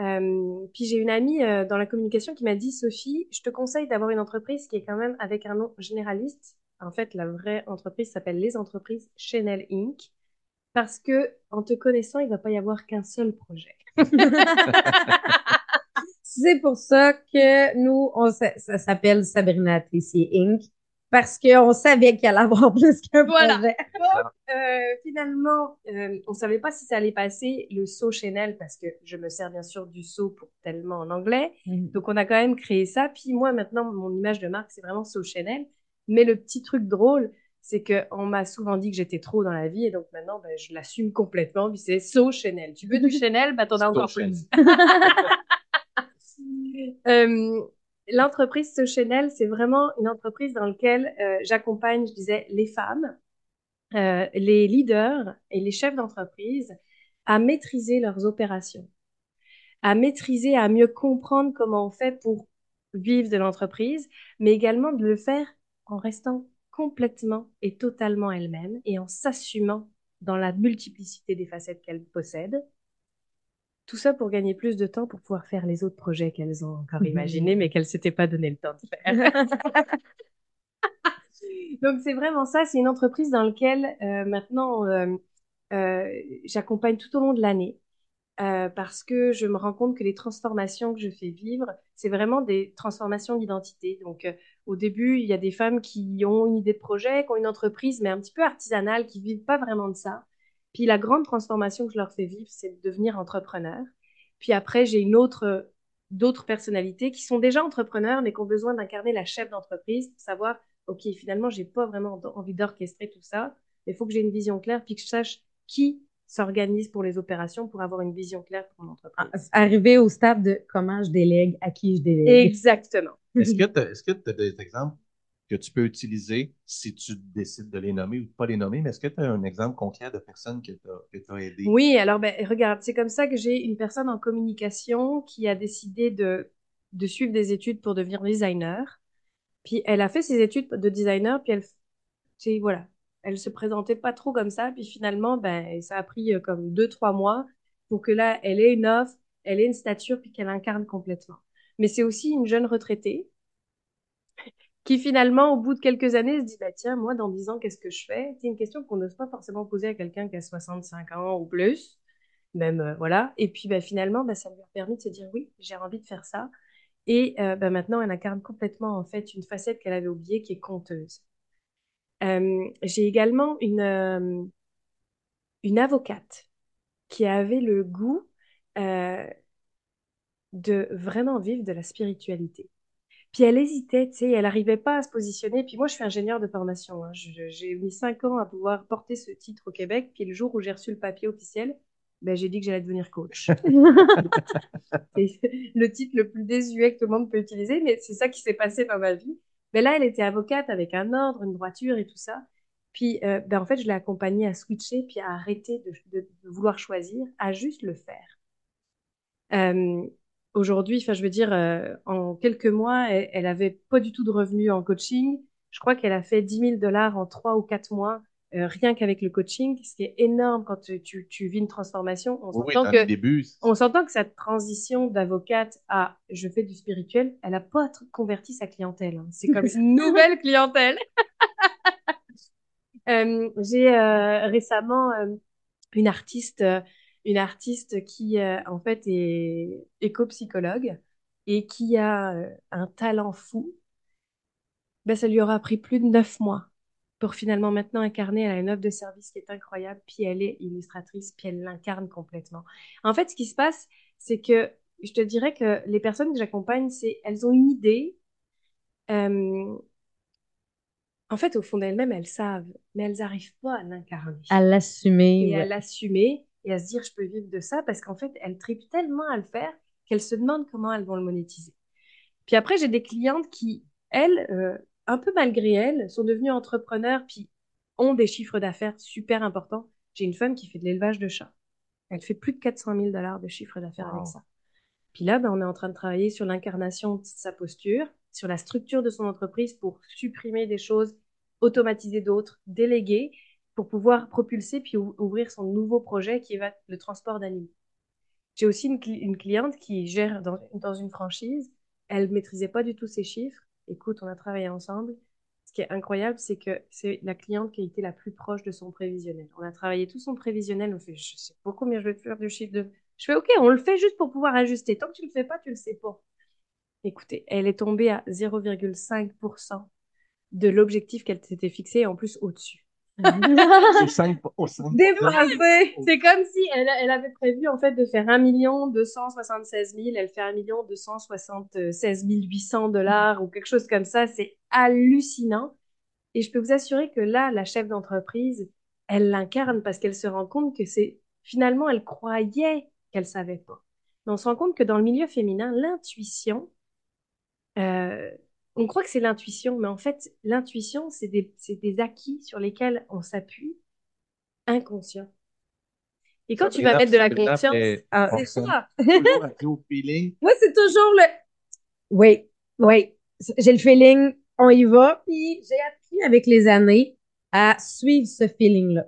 Euh, puis j'ai une amie dans la communication qui m'a dit, Sophie, je te conseille d'avoir une entreprise qui est quand même avec un nom généraliste. En fait, la vraie entreprise s'appelle les entreprises Chanel Inc. Parce que en te connaissant, il va pas y avoir qu'un seul projet. C'est pour ça que nous, on, ça s'appelle Sabrina Tessier Inc. Parce qu'on savait qu'il allait avoir plus qu'un Voilà. projet. Euh, finalement, euh, on savait pas si ça allait passer le saut Chanel parce que je me sers bien sûr du saut pour tellement en anglais. Donc, on a quand même créé ça. Puis moi, maintenant, mon image de marque, c'est vraiment So Chanel. Mais le petit truc drôle, c'est que on m'a souvent dit que j'étais trop dans la vie. Et donc, maintenant, ben, je l'assume complètement. Puis c'est So Chanel. Tu veux du Chanel? Ben, t'en as encore plus. Euh, L'entreprise So Chanel, c'est vraiment une entreprise dans laquelle euh, j'accompagne, je disais, les femmes, euh, les leaders et les chefs d'entreprise à maîtriser leurs opérations, à maîtriser, à mieux comprendre comment on fait pour vivre de l'entreprise, mais également de le faire en restant complètement et totalement elle-même et en s'assumant dans la multiplicité des facettes qu'elle possède. Tout ça pour gagner plus de temps pour pouvoir faire les autres projets qu'elles ont encore Mhm. imaginés, mais qu'elles s'étaient pas donné le temps de faire. Donc c'est vraiment ça, c'est une entreprise dans laquelle euh, maintenant euh, euh, j'accompagne tout au long de l'année parce que je me rends compte que les transformations que je fais vivre, c'est vraiment des transformations d'identité. Donc au début, il y a des femmes qui ont une idée de projet, qui ont une entreprise, mais un petit peu artisanale, qui vivent pas vraiment de ça. Puis la grande transformation que je leur fais vivre, c'est de devenir entrepreneur. Puis après, j'ai une autre d'autres personnalités qui sont déjà entrepreneurs, mais qui ont besoin d'incarner la chef d'entreprise pour savoir, OK, finalement, j'ai pas vraiment envie d'orchestrer tout ça, mais il faut que j'ai une vision claire, puis que je sache qui s'organise pour les opérations pour avoir une vision claire pour mon entreprise. Arriver au stade de comment je délègue, à qui je délègue. Exactement. Est-ce que tu est-ce que tu as des exemples que tu peux utiliser si tu décides de les nommer ou de pas les nommer, mais est-ce que tu as un exemple concret de personne que tu as, aidé? Oui, alors ben, regarde, c'est comme ça que j'ai une personne en communication qui a décidé de, de suivre des études pour devenir designer. Puis elle a fait ses études de designer, puis elle, voilà, elle se présentait pas trop comme ça, puis finalement, ben, ça a pris euh, comme deux, trois mois pour que là, elle ait une offre, elle ait une stature, puis qu'elle incarne complètement. Mais c'est aussi une jeune retraitée qui finalement, au bout de quelques années, se dit, bah, tiens, moi, dans 10 ans, qu'est-ce que je fais? C'est une question qu'on n'ose pas forcément poser à quelqu'un qui a 65 ans ou plus, même, euh, voilà. Et puis, bah, finalement, bah, ça lui a permis de se dire, oui, j'ai envie de faire ça. Et euh, bah, maintenant, elle incarne complètement, en fait, une facette qu'elle avait oubliée, qui est conteuse. Euh, j'ai également une, euh, une avocate qui avait le goût euh, de vraiment vivre de la spiritualité. Puis elle hésitait, tu sais, elle n'arrivait pas à se positionner. Puis moi, je suis ingénieure de formation. Hein. J'ai mis cinq ans à pouvoir porter ce titre au Québec. Puis le jour où j'ai reçu le papier officiel, ben, j'ai dit que j'allais devenir coach. c'est le titre le plus désuet que tout le monde peut utiliser, mais c'est ça qui s'est passé dans ma vie. Mais là, elle était avocate avec un ordre, une droiture et tout ça. Puis, euh, ben, en fait, je l'ai accompagnée à switcher, puis à arrêter de, de, de vouloir choisir, à juste le faire. Euh, Aujourd'hui, enfin, je veux dire, euh, en quelques mois, elle, elle avait pas du tout de revenus en coaching. Je crois qu'elle a fait 10 000 dollars en trois ou quatre mois, euh, rien qu'avec le coaching, ce qui est énorme quand tu, tu, tu vis une transformation. On oui, s'entend dans que, le début. on s'entend que cette transition d'avocate à je fais du spirituel, elle a pas converti sa clientèle. Hein. C'est comme une nouvelle clientèle. euh, J'ai euh, récemment euh, une artiste une artiste qui, euh, en fait, est éco-psychologue et qui a euh, un talent fou. ben, ça lui aura pris plus de neuf mois pour finalement maintenant incarner. Elle a une offre de service qui est incroyable, puis elle est illustratrice, puis elle l'incarne complètement. En fait, ce qui se passe, c'est que je te dirais que les personnes que j'accompagne, c'est elles ont une idée. Euh, en fait, au fond d'elles-mêmes, elles savent, mais elles n'arrivent pas à l'incarner. À l'assumer. Et à l'assumer et à se dire, je peux vivre de ça, parce qu'en fait, elles tripent tellement à le faire qu'elles se demandent comment elles vont le monétiser. Puis après, j'ai des clientes qui, elles, euh, un peu malgré elles, sont devenues entrepreneurs, puis ont des chiffres d'affaires super importants. J'ai une femme qui fait de l'élevage de chats. Elle fait plus de 400 000 dollars de chiffre d'affaires avec ça. Puis là, ben, on est en train de travailler sur l'incarnation de sa posture, sur la structure de son entreprise pour supprimer des choses, automatiser d'autres, déléguer, pour pouvoir propulser puis ouvrir son nouveau projet qui va le transport d'animaux. J'ai aussi une, cliente qui gère dans, une franchise. Elle maîtrisait pas du tout ses chiffres. Écoute, on a travaillé ensemble. Ce qui est incroyable, c'est que c'est la cliente qui a été la plus proche de son prévisionnel. On a travaillé tout son prévisionnel. On fait, je sais pas combien je vais faire du chiffre de. Je fais, OK, on le fait juste pour pouvoir ajuster. Tant que tu le fais pas, tu le sais pas. Écoutez, elle est tombée à 0,5% de l'objectif qu'elle s'était fixé, en plus au-dessus. c'est 5, C'est comme si elle, elle, avait prévu en fait de faire 1 million 276 000, elle fait 1 million 276 800 dollars ou quelque chose comme ça. C'est hallucinant. Et je peux vous assurer que là, la chef d'entreprise, elle l'incarne parce qu'elle se rend compte que c'est finalement, elle croyait qu'elle savait pas. Mais on se rend compte que dans le milieu féminin, l'intuition, euh, on croit que c'est l'intuition, mais en fait, l'intuition, c'est des, des, acquis sur lesquels on s'appuie inconscient. Et quand tu vas mettre de la conscience, ah, c'est ça. Moi, c'est toujours le. Oui, oui, j'ai le feeling, on y va. Puis j'ai appris avec les années à suivre ce feeling-là.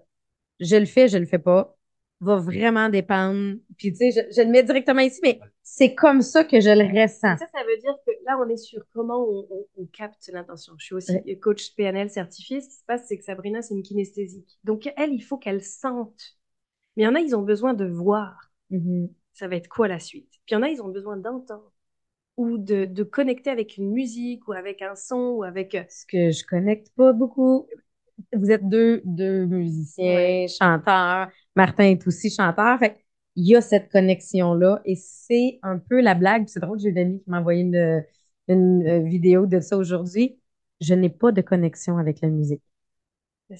Je le fais, je le fais pas va vraiment dépendre. Puis, tu sais, je, je, le mets directement ici, mais c'est comme ça que je le ressens. Ça, ça veut dire que là, on est sur comment on, on, capte l'intention. Je suis aussi coach PNL certifié. Ce qui se passe, c'est que Sabrina, c'est une kinesthésique. Donc, elle, il faut qu'elle sente. Mais il y en a, ils ont besoin de voir. Mm-hmm. Ça va être quoi la suite? Puis il y en a, ils ont besoin d'entendre ou de, de, connecter avec une musique ou avec un son ou avec... Euh, Ce que je connecte pas beaucoup. Vous êtes deux, deux musiciens, chanteurs. Martin est aussi chanteur. Fait il y a cette connexion-là et c'est un peu la blague. C'est drôle, j'ai une amie qui m'a envoyé une, une, euh, vidéo de ça aujourd'hui. Je n'ai pas de connexion avec la musique.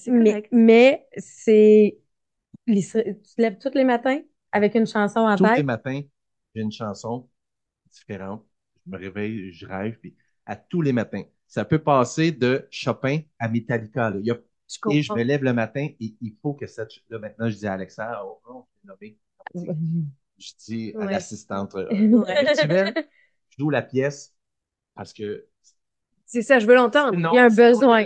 Mais, mais c'est. Tu te lèves tous les matins avec une chanson en tête? Tous les matins, j'ai une chanson différente. Je me réveille, je rêve, puis à tous les matins. Ça peut passer de Chopin à Metallica. Il y a et je me lève le matin et il faut que cette. Là, maintenant, je dis à Alexa, oh, oh on nommé. Je dis à l'assistante, euh, je joue la pièce parce que. C'est ça, je veux l'entendre. Il y a un besoin.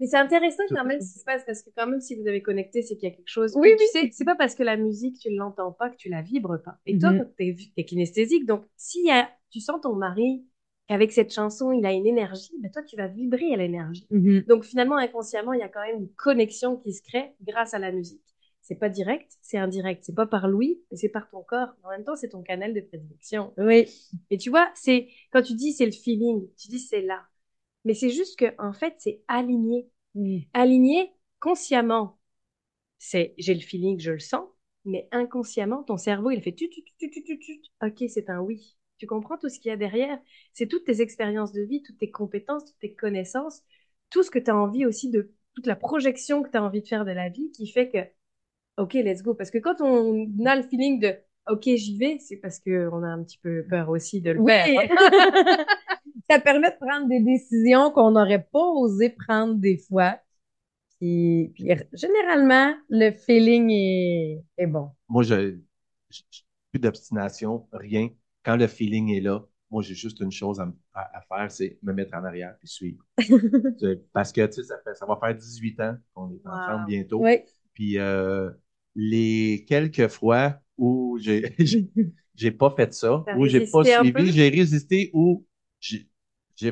Mais c'est intéressant quand même ce qui se passe parce que quand même si vous avez connecté, c'est qu'il y a quelque chose. Oui, tu sais, c'est pas parce que la musique tu l'entends pas que tu la vibres pas. Et toi, mm-hmm. tu es, kinesthésique, donc si y a, tu sens ton mari avec cette chanson, il a une énergie, ben toi, tu vas vibrer à l'énergie. Mm-hmm. Donc finalement, inconsciemment, il y a quand même une connexion qui se crée grâce à la musique. C'est pas direct, c'est indirect. C'est pas par l'ouïe, mais c'est par ton corps. En même temps, c'est ton canal de prédilection. Oui. Et tu vois, c'est quand tu dis c'est le feeling, tu dis c'est là. Mais c'est juste que en fait, c'est aligné. Aligné consciemment. C'est j'ai le feeling, je le sens, mais inconsciemment, ton cerveau, il fait tu tu tu tu tu tu. OK, c'est un oui. Tu comprends tout ce qu'il y a derrière C'est toutes tes expériences de vie, toutes tes compétences, toutes tes connaissances, tout ce que tu as envie aussi de, toute la projection que tu as envie de faire de la vie qui fait que, OK, let's go. Parce que quand on a le feeling de, OK, j'y vais, c'est parce qu'on a un petit peu peur aussi de le faire. Ça permet de prendre des décisions qu'on n'aurait pas osé prendre des fois. Puis, généralement, le feeling est, est bon. Moi, je, plus d'obstination, rien quand le feeling est là, moi, j'ai juste une chose à, faire, c'est me mettre en arrière et suivre. Parce que, tu sais, ça, va faire 18 ans qu'on est ensemble bientôt. Puis, euh, les quelques fois où j'ai, j'ai pas fait ça, où j'ai pas suivi, j'ai résisté, ou j'ai,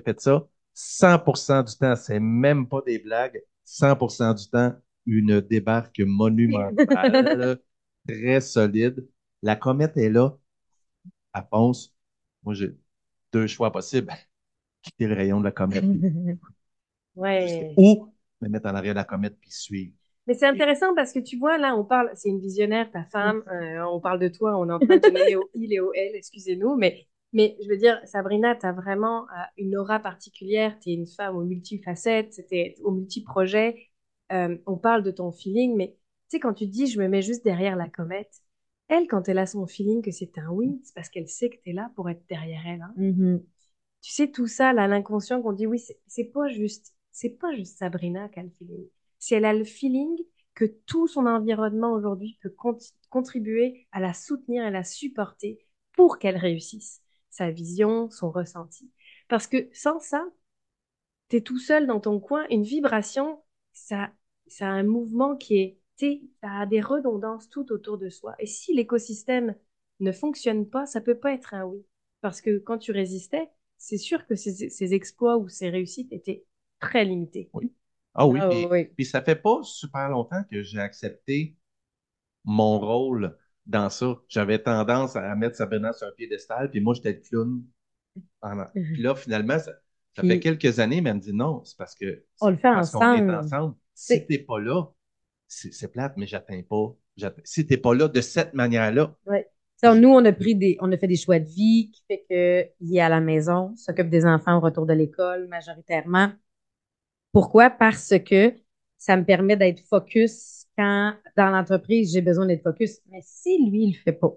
fait ça, 100% du temps, c'est même pas des blagues, 100% du temps, une débarque monumentale, très solide. La comète est là, à Ponce, moi, j'ai deux choix possibles. Quitter le rayon de la comète. Ouais. Ou me mettre en arrière de la comète puis suivre. Mais c'est intéressant parce que tu vois, là, on parle, c'est une visionnaire, ta femme, euh, on parle de toi, on est en train de nommer au il et au elle, excusez-nous, mais, mais je veux dire, Sabrina, tu as vraiment euh, une aura particulière, tu es une femme aux multifacettes, c'était aux multi-projets, euh, on parle de ton feeling, mais tu sais, quand tu dis je me mets juste derrière la comète, elle, quand elle a son feeling que c'est un oui, c'est parce qu'elle sait que tu es là pour être derrière elle. hein. Mhm. Tu sais, tout ça, là, l'inconscient qu'on dit oui, c'est- pas juste, c'est pas juste Sabrina qui a le feeling. Si elle a le feeling que tout son environnement aujourd'hui peut con- contribuer à la soutenir et la supporter pour qu'elle réussisse sa vision, son ressenti. Parce que sans ça, t'es tout seul dans ton coin, une vibration, ça, ça a un mouvement qui est, tu sais, ça a des redondances tout autour de soi. Et si l'écosystème ne fonctionne pas, ça peut pas être un oui. Parce que quand tu résistais, c'est sûr que ces, ces exploits ou ces réussites étaient très limités. Ah oui, Ah puis, oui. puis ça fait pas super longtemps que j'ai accepté mon rôle dans ça. J'avais tendance à mettre Sabrina sur un piédestal, puis moi, j'étais le clown. Puis là, finalement, ça, ça Puis- fait quelques années, mais elle me dit non, c'est parce que On le fait parce qu'on est ensemble. ensemble. C'est- Si t'es pas là, c'est plate, mais j'atteins pas. Si t'es pas là de cette manière-là, Ça, nous, on a pris des, on a fait des choix de vie qui fait que il est à la maison, s'occupe des enfants au retour de l'école majoritairement. Pourquoi? Parce que ça me permet d'être focus quand, dans l'entreprise, j'ai besoin d'être focus. Mais si lui, il le fait pas,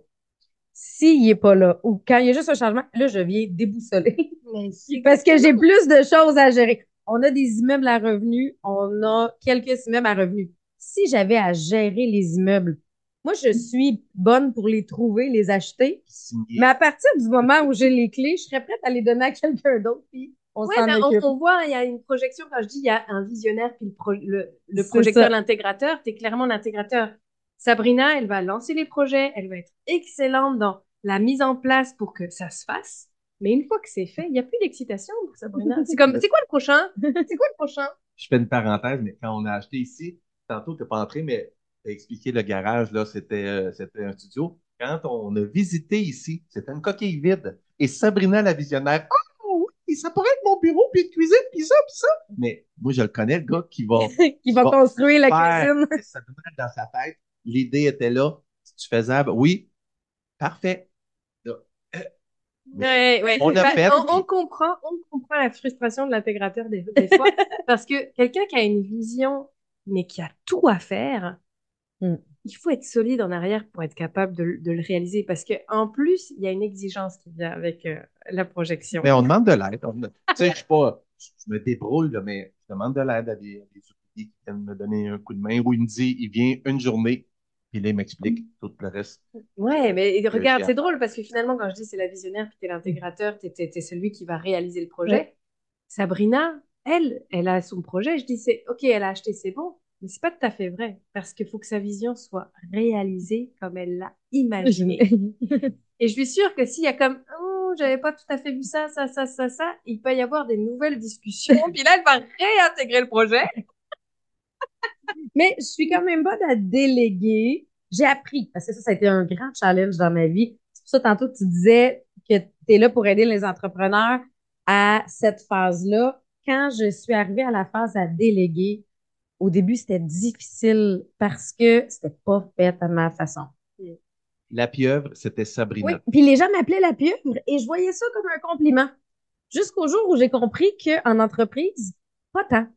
s'il est pas là, ou quand il y a juste un changement, là, je viens déboussoler. Parce que j'ai plus de choses à gérer. On a des immeubles à revenus, on a quelques immeubles à revenus. Si j'avais à gérer les immeubles, moi, je suis bonne pour les trouver, les acheter. Mais à partir du moment où j'ai les clés, je serais prête à les donner à quelqu'un d'autre, puis on Ouais, s'en mais on, voit, il y a une projection. Quand je dis il y a un visionnaire puis le, pro- le, le C'est projecteur, ça. l'intégrateur, tu es clairement l'intégrateur. Sabrina, elle va lancer les projets, elle va être excellente dans la mise en place pour que ça se fasse. Mais une fois que c'est fait, il n'y a plus d'excitation pour Sabrina. C'est comme, c'est quoi le prochain? C'est quoi le prochain? Je fais une parenthèse, mais quand on a acheté ici, tantôt, tu n'es pas entré, mais tu as expliqué le garage, là, c'était euh, c'était un studio. Quand on a visité ici, c'était une coquille vide. Et Sabrina, la visionnaire, oh oui, ça pourrait être mon bureau, puis de cuisine, puis ça, puis ça. Mais moi, je le connais, le gars qui va qui va construire la cuisine. Sabrina dans sa tête. L'idée était là. C'est faisable? Oui. Parfait. Ouais, ouais. On Bah, puis- on comprend, on comprend la frustration de l'intégrateur des, des fois, parce que quelqu'un qui a une vision, mais qui a tout à faire, Mm. il faut être solide en arrière pour être capable de, de le réaliser, parce que en plus, il y a une exigence qui vient avec euh, la projection. Mais on demande de l'aide. On- Tu sais, je suis pas, je me débrouille, là, mais je demande de l'aide à des, des outils qui viennent me donner un coup de main ou il me dit, il vient une journée, puis là, il m'explique tout le reste. Ouais, mais regarde, c'est drôle parce que finalement, quand je dis c'est la visionnaire puis t'es l'intégrateur, t'es, t'es, t'es celui qui va réaliser le projet. Ouais. Sabrina, elle, elle a son projet. Je dis c'est ok, elle a acheté, c'est bon, mais c'est pas tout à fait vrai parce qu'il faut que sa vision soit réalisée comme elle l'a imaginée. Et je suis sûre que s'il y a comme oh, j'avais pas tout à fait vu ça, ça, ça, ça, ça, il peut y avoir des nouvelles discussions. puis là, elle va réintégrer le projet. Mais je suis quand même bonne à déléguer. J'ai appris, parce que ça, ça a été un grand challenge dans ma vie. C'est pour ça, tantôt, tu disais que tu es là pour aider les entrepreneurs à cette phase-là. Quand je suis arrivée à la phase à déléguer, au début, c'était difficile parce que c'était pas fait à ma façon. La pieuvre, c'était Oui, Sabrina. puis les gens m'appelaient la pieuvre et je voyais ça comme un compliment. Jusqu'au jour où j'ai compris qu'en entreprise, pas tant.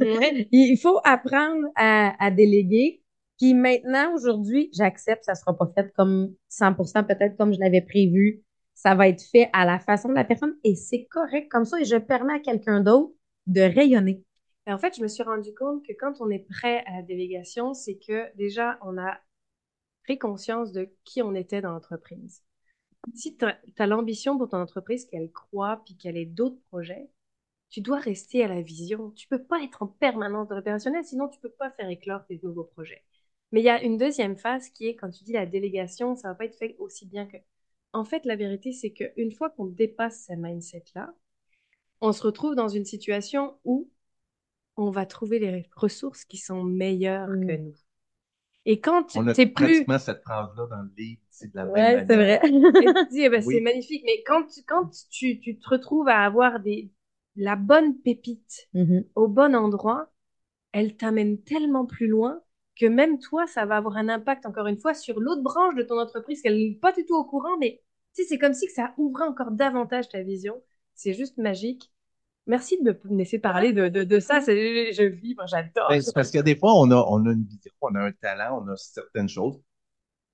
Ouais. Il faut apprendre à, à déléguer. Puis maintenant, aujourd'hui, j'accepte, ça sera pas fait comme 100% peut-être comme je l'avais prévu. Ça va être fait à la façon de la personne et c'est correct comme ça et je permets à quelqu'un d'autre de rayonner. Et en fait, je me suis rendu compte que quand on est prêt à la délégation, c'est que déjà, on a pris conscience de qui on était dans l'entreprise. Si tu as, l'ambition pour ton entreprise, qu'elle croit, puis qu'elle ait d'autres projets, tu dois rester à la vision. Tu peux pas être en permanence dans l'opérationnel, sinon tu peux pas faire éclore tes nouveaux projets. Mais il y a une deuxième phase qui est quand tu dis la délégation, ça va pas être fait aussi bien que. En fait, la vérité, c'est qu'une fois qu'on dépasse ce mindset-là, on se retrouve dans une situation où on va trouver les ressources qui sont meilleures Mm. que nous. Et quand tu On a t'es plus, pratiquement cette phrase-là dans le livre, c'est de la même Ouais, c'est manière. vrai. et tu dis, eh ben, Oui. c'est magnifique, mais quand tu, quand tu, tu te retrouves à avoir des, la bonne pépite Mhm. au bon endroit, elle t'amène tellement plus loin que même toi, ça va avoir un impact, encore une fois, sur l'autre branche de ton entreprise qu'elle n'est pas du tout au courant, mais tu sais, c'est comme si que ça ouvrait encore davantage ta vision. C'est juste magique. Merci de me laisser parler de, de, de ça. C'est- Je vibre, j'adore. Ben, parce que des fois, on a, on a une vision, on a un talent, on a certaines choses.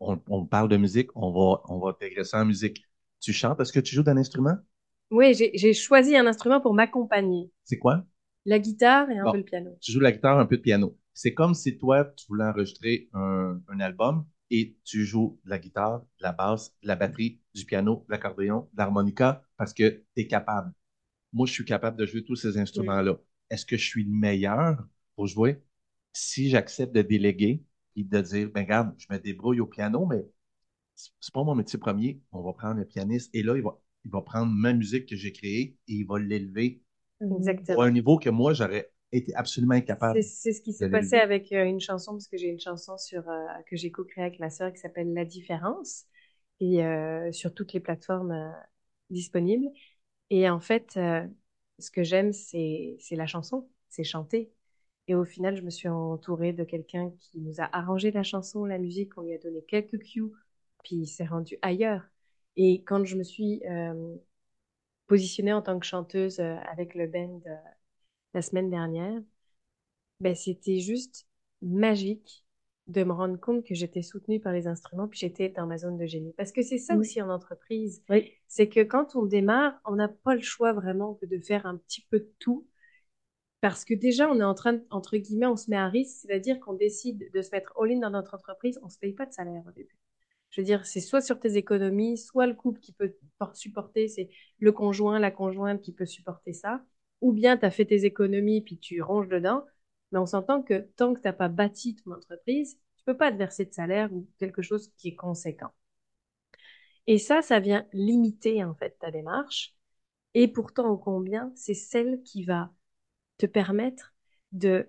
On, on parle de musique, on va, on va intégrer ça en musique. Tu chantes, est-ce que tu joues d'un instrument? Oui, j'ai j'ai choisi un instrument pour m'accompagner. C'est quoi? La guitare et un Bon. peu le piano. Tu joues la guitare, un peu de piano. C'est comme si toi, tu voulais enregistrer un, un album et tu joues de la guitare, de la basse, de la batterie, du piano, de l'accordéon, de l'harmonica parce que tu es capable. Moi, je suis capable de jouer tous ces instruments-là. Est-ce que je suis le meilleur pour jouer? Si j'accepte de déléguer et de dire, ben regarde, je me débrouille au piano, mais c'est pas mon métier premier. On va prendre le pianiste et là, il va, il va prendre ma musique que j'ai créée et il va l'élever Exactement. à un niveau que moi, j'aurais été absolument incapable. C'est ce qui s'est passé avec euh, une chanson, parce que j'ai une chanson sur, euh, que j'ai co-créée avec ma sœur qui s'appelle La Différence, et euh, sur toutes les plateformes disponibles. Et en fait, ce que j'aime, c'est c'est la chanson, c'est chanter. Et au final, je me suis entourée de quelqu'un qui nous a arrangé la chanson, la musique, on lui a donné quelques cues, puis il s'est rendu ailleurs. Et quand je me suis positionnée en tant que chanteuse avec le band la semaine dernière, ben, c'était juste magique de me rendre compte que j'étais soutenue par les instruments, puis j'étais dans ma zone de génie. Parce que c'est ça aussi en entreprise, Oui. c'est que quand on démarre, on n'a pas le choix vraiment que de faire un petit peu de tout. Parce que déjà, on est en train, de- entre guillemets, on se met à risque, c'est-à-dire qu'on décide de se mettre all-in dans notre entreprise, on ne se paye pas de salaire au début. Je veux dire, c'est soit sur tes économies, soit le couple qui peut por- supporter, c'est le conjoint, la conjointe qui peut supporter ça, ou bien tu as fait tes économies puis tu ronges dedans. Mais on s'entend que tant que tu n'as pas bâti ton entreprise, tu peux pas te verser de salaire ou quelque chose qui est conséquent. Et ça, ça vient limiter en fait ta démarche. Et pourtant, ô combien, c'est celle qui va te permettre de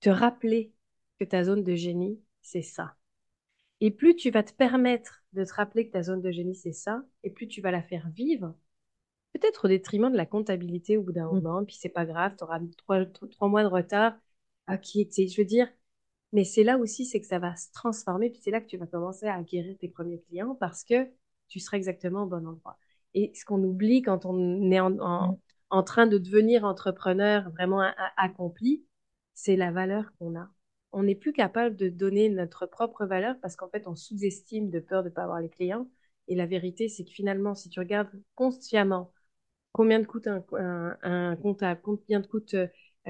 te rappeler que ta zone de génie, c'est ça. Et plus tu vas te permettre de te rappeler que ta zone de génie, c'est ça, et plus tu vas la faire vivre, peut-être au détriment de la comptabilité au bout d'un Mm. moment, puis c'est pas grave, tu auras trois, trois mois de retard. Ok, je veux dire, mais c'est là aussi, c'est que ça va se transformer, puis c'est là que tu vas commencer à acquérir tes premiers clients parce que tu seras exactement au bon endroit. Et ce qu'on oublie quand on est en, en, Mm. en train de devenir entrepreneur vraiment a- a- accompli, c'est la valeur qu'on a. On n'est plus capable de donner notre propre valeur parce qu'en fait, on sous-estime de peur de ne pas avoir les clients. Et la vérité, c'est que finalement, si tu regardes consciemment combien te coûte un, un, un comptable, combien te coûte euh,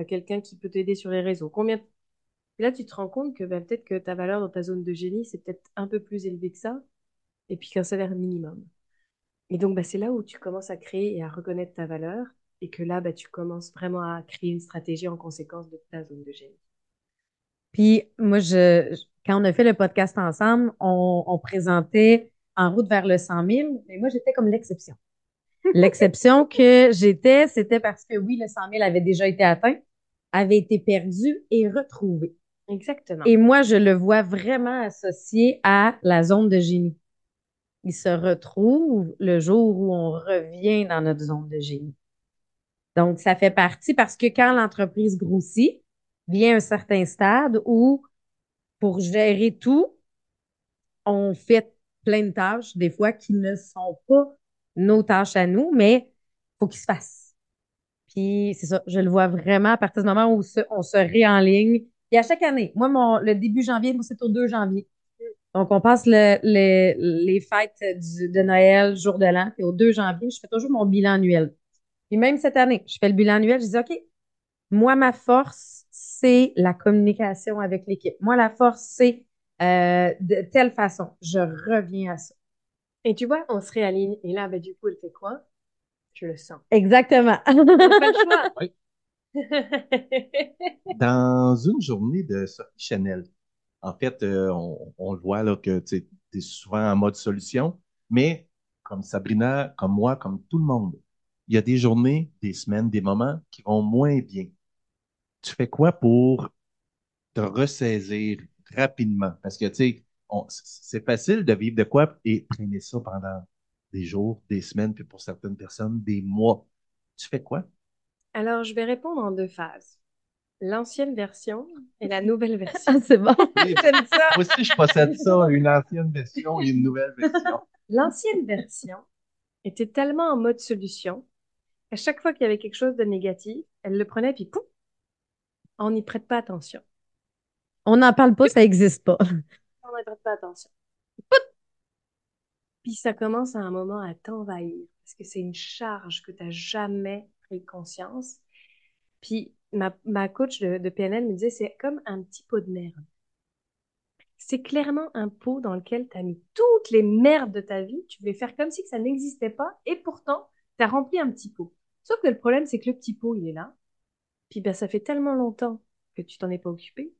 quelqu'un qui peut t'aider sur les réseaux, combien là, tu te rends compte que ben, peut-être que ta valeur dans ta zone de génie, c'est peut-être un peu plus élevé que ça, et puis qu'un salaire minimum. Et donc, ben, c'est là où tu commences à créer et à reconnaître ta valeur, et que là, ben, tu commences vraiment à créer une stratégie en conséquence de ta zone de génie. Puis moi, je- quand on a fait le podcast ensemble, on, on présentait En route vers le 100 000, mais moi, j'étais comme l'exception. L'exception que j'étais, c'était parce que oui, le 100 000 avait déjà été atteint, avait été perdu et retrouvé. Exactement. Et moi, je le vois vraiment associé à la zone de génie. Il se retrouve le jour où on revient dans notre zone de génie. Donc, ça fait partie parce que quand l'entreprise grossit, vient un certain stade où, pour gérer tout, on fait plein de tâches, des fois qui ne sont pas nos tâches à nous, mais faut qu'ils se fassent. Puis c'est ça, je le vois vraiment à partir du moment où se- on se réenligne. Et à chaque année, moi, mon, le début janvier, moi, c'est au 2 janvier. Donc, on passe le- les- les fêtes de Noël, jour de l'an, puis au 2 janvier, je fais toujours mon bilan annuel. Puis même cette année, je fais le bilan annuel, je dis, OK, moi, ma force, c'est la communication avec l'équipe. Moi, la force, c'est euh, de telle façon. Je reviens à ça. Et tu vois, on se réaligne. Et là, ben, du coup, elle fait quoi? Je le sens. Exactement. Pas le choix. Oui. Dans une journée de Sophie Chanel, en fait, euh, on, on le voit là, que tu es souvent en mode solution, mais comme Sabrina, comme moi, comme tout le monde, il y a des journées, des semaines, des moments qui vont moins bien. Tu fais quoi pour te ressaisir rapidement? Parce que, tu sais, c'est facile de vivre de quoi et traîner ça pendant des jours, des semaines, puis pour certaines personnes, des mois. Tu fais quoi? Alors, je vais répondre en deux phases. L'ancienne version et la nouvelle version. Ah, c'est bon. Oui, J'aime ça. Moi aussi, je possède ça, une ancienne version et une nouvelle version. L'ancienne version était tellement en mode solution qu'à chaque fois qu'il y avait quelque chose de négatif, elle le prenait puis pouf, on n'y prête pas attention. On n'en parle pas, ça n'existe pas. Prête pas attention. Puis ça commence à un moment à t'envahir parce que c'est une charge que tu n'as jamais pris conscience. Puis ma, ma coach de, PNL me disait, c'est comme un petit pot de merde. C'est clairement un pot dans lequel tu as mis toutes les merdes de ta vie. Tu voulais faire comme si ça n'existait pas et pourtant, tu as rempli un petit pot. Sauf que le problème, c'est que le petit pot, il est là. Puis ben, ça fait tellement longtemps que tu t'en es pas occupé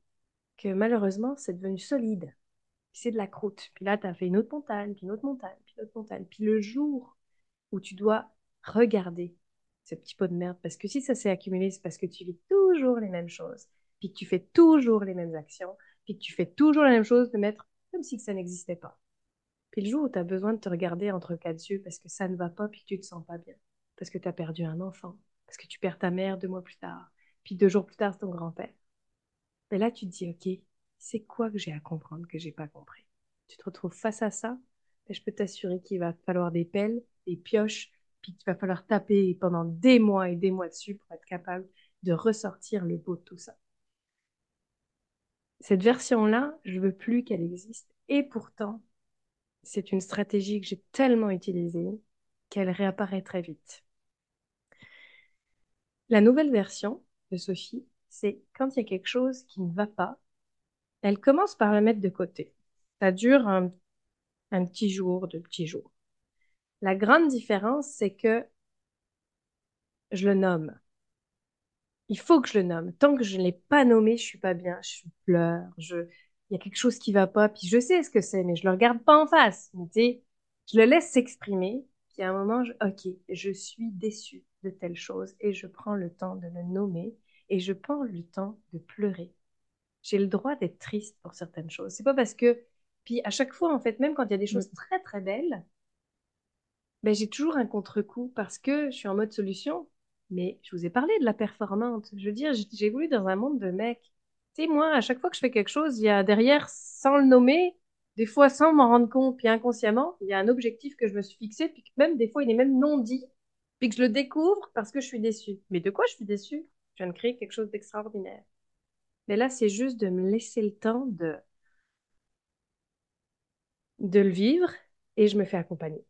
que malheureusement, c'est devenu solide. Puis c'est de la croûte. Puis là, tu as fait une autre montagne, puis une autre montagne, puis une autre montagne. Puis le jour où tu dois regarder ce petit pot de merde, parce que si ça s'est accumulé, c'est parce que tu vis toujours les mêmes choses, puis que tu fais toujours les mêmes actions, puis que tu fais toujours la même chose de mettre comme si ça n'existait pas. Puis le jour où tu as besoin de te regarder entre quatre yeux parce que ça ne va pas, puis que tu te sens pas bien, parce que tu as perdu un enfant, parce que tu perds ta mère deux mois plus tard, puis deux jours plus tard, c'est ton grand-père. Mais là, tu te dis, OK, c'est quoi que j'ai à comprendre que j'ai pas compris? Tu te retrouves face à ça, je peux t'assurer qu'il va falloir des pelles, des pioches, puis qu'il va falloir taper pendant des mois et des mois dessus pour être capable de ressortir le beau de tout ça. Cette version-là, je veux plus qu'elle existe. Et pourtant, c'est une stratégie que j'ai tellement utilisée qu'elle réapparaît très vite. La nouvelle version de Sophie, c'est quand il y a quelque chose qui ne va pas, elle commence par la mettre de côté. Ça dure un, petit jour, deux petits jours. La grande différence, c'est que je le nomme. Il faut que je le nomme. Tant que je ne l'ai pas nommé, je suis pas bien, je pleure, je... il y a quelque chose qui va pas, puis je sais ce que c'est, mais je le regarde pas en face. Mais je le laisse s'exprimer, puis à un moment, je... ok, je suis déçue de telle chose, et je prends le temps de le nommer, et je prends le temps de pleurer. J'ai le droit d'être triste pour certaines choses. C'est pas parce que, puis à chaque fois, en fait, même quand il y a des choses très très belles, ben, j'ai toujours un contre-coup parce que je suis en mode solution. Mais je vous ai parlé de la performante. Je veux dire, j'ai évolué dans un monde de mecs. Tu sais, moi, à chaque fois que je fais quelque chose, il y a derrière, sans le nommer, des fois sans m'en rendre compte, puis inconsciemment, il y a un objectif que je me suis fixé, puis que même des fois, il est même non dit, puis que je le découvre parce que je suis déçue. Mais de quoi je suis déçue? Je viens de créer quelque chose d'extraordinaire. Mais là, c'est juste de me laisser le temps de, de le vivre et je me fais accompagner.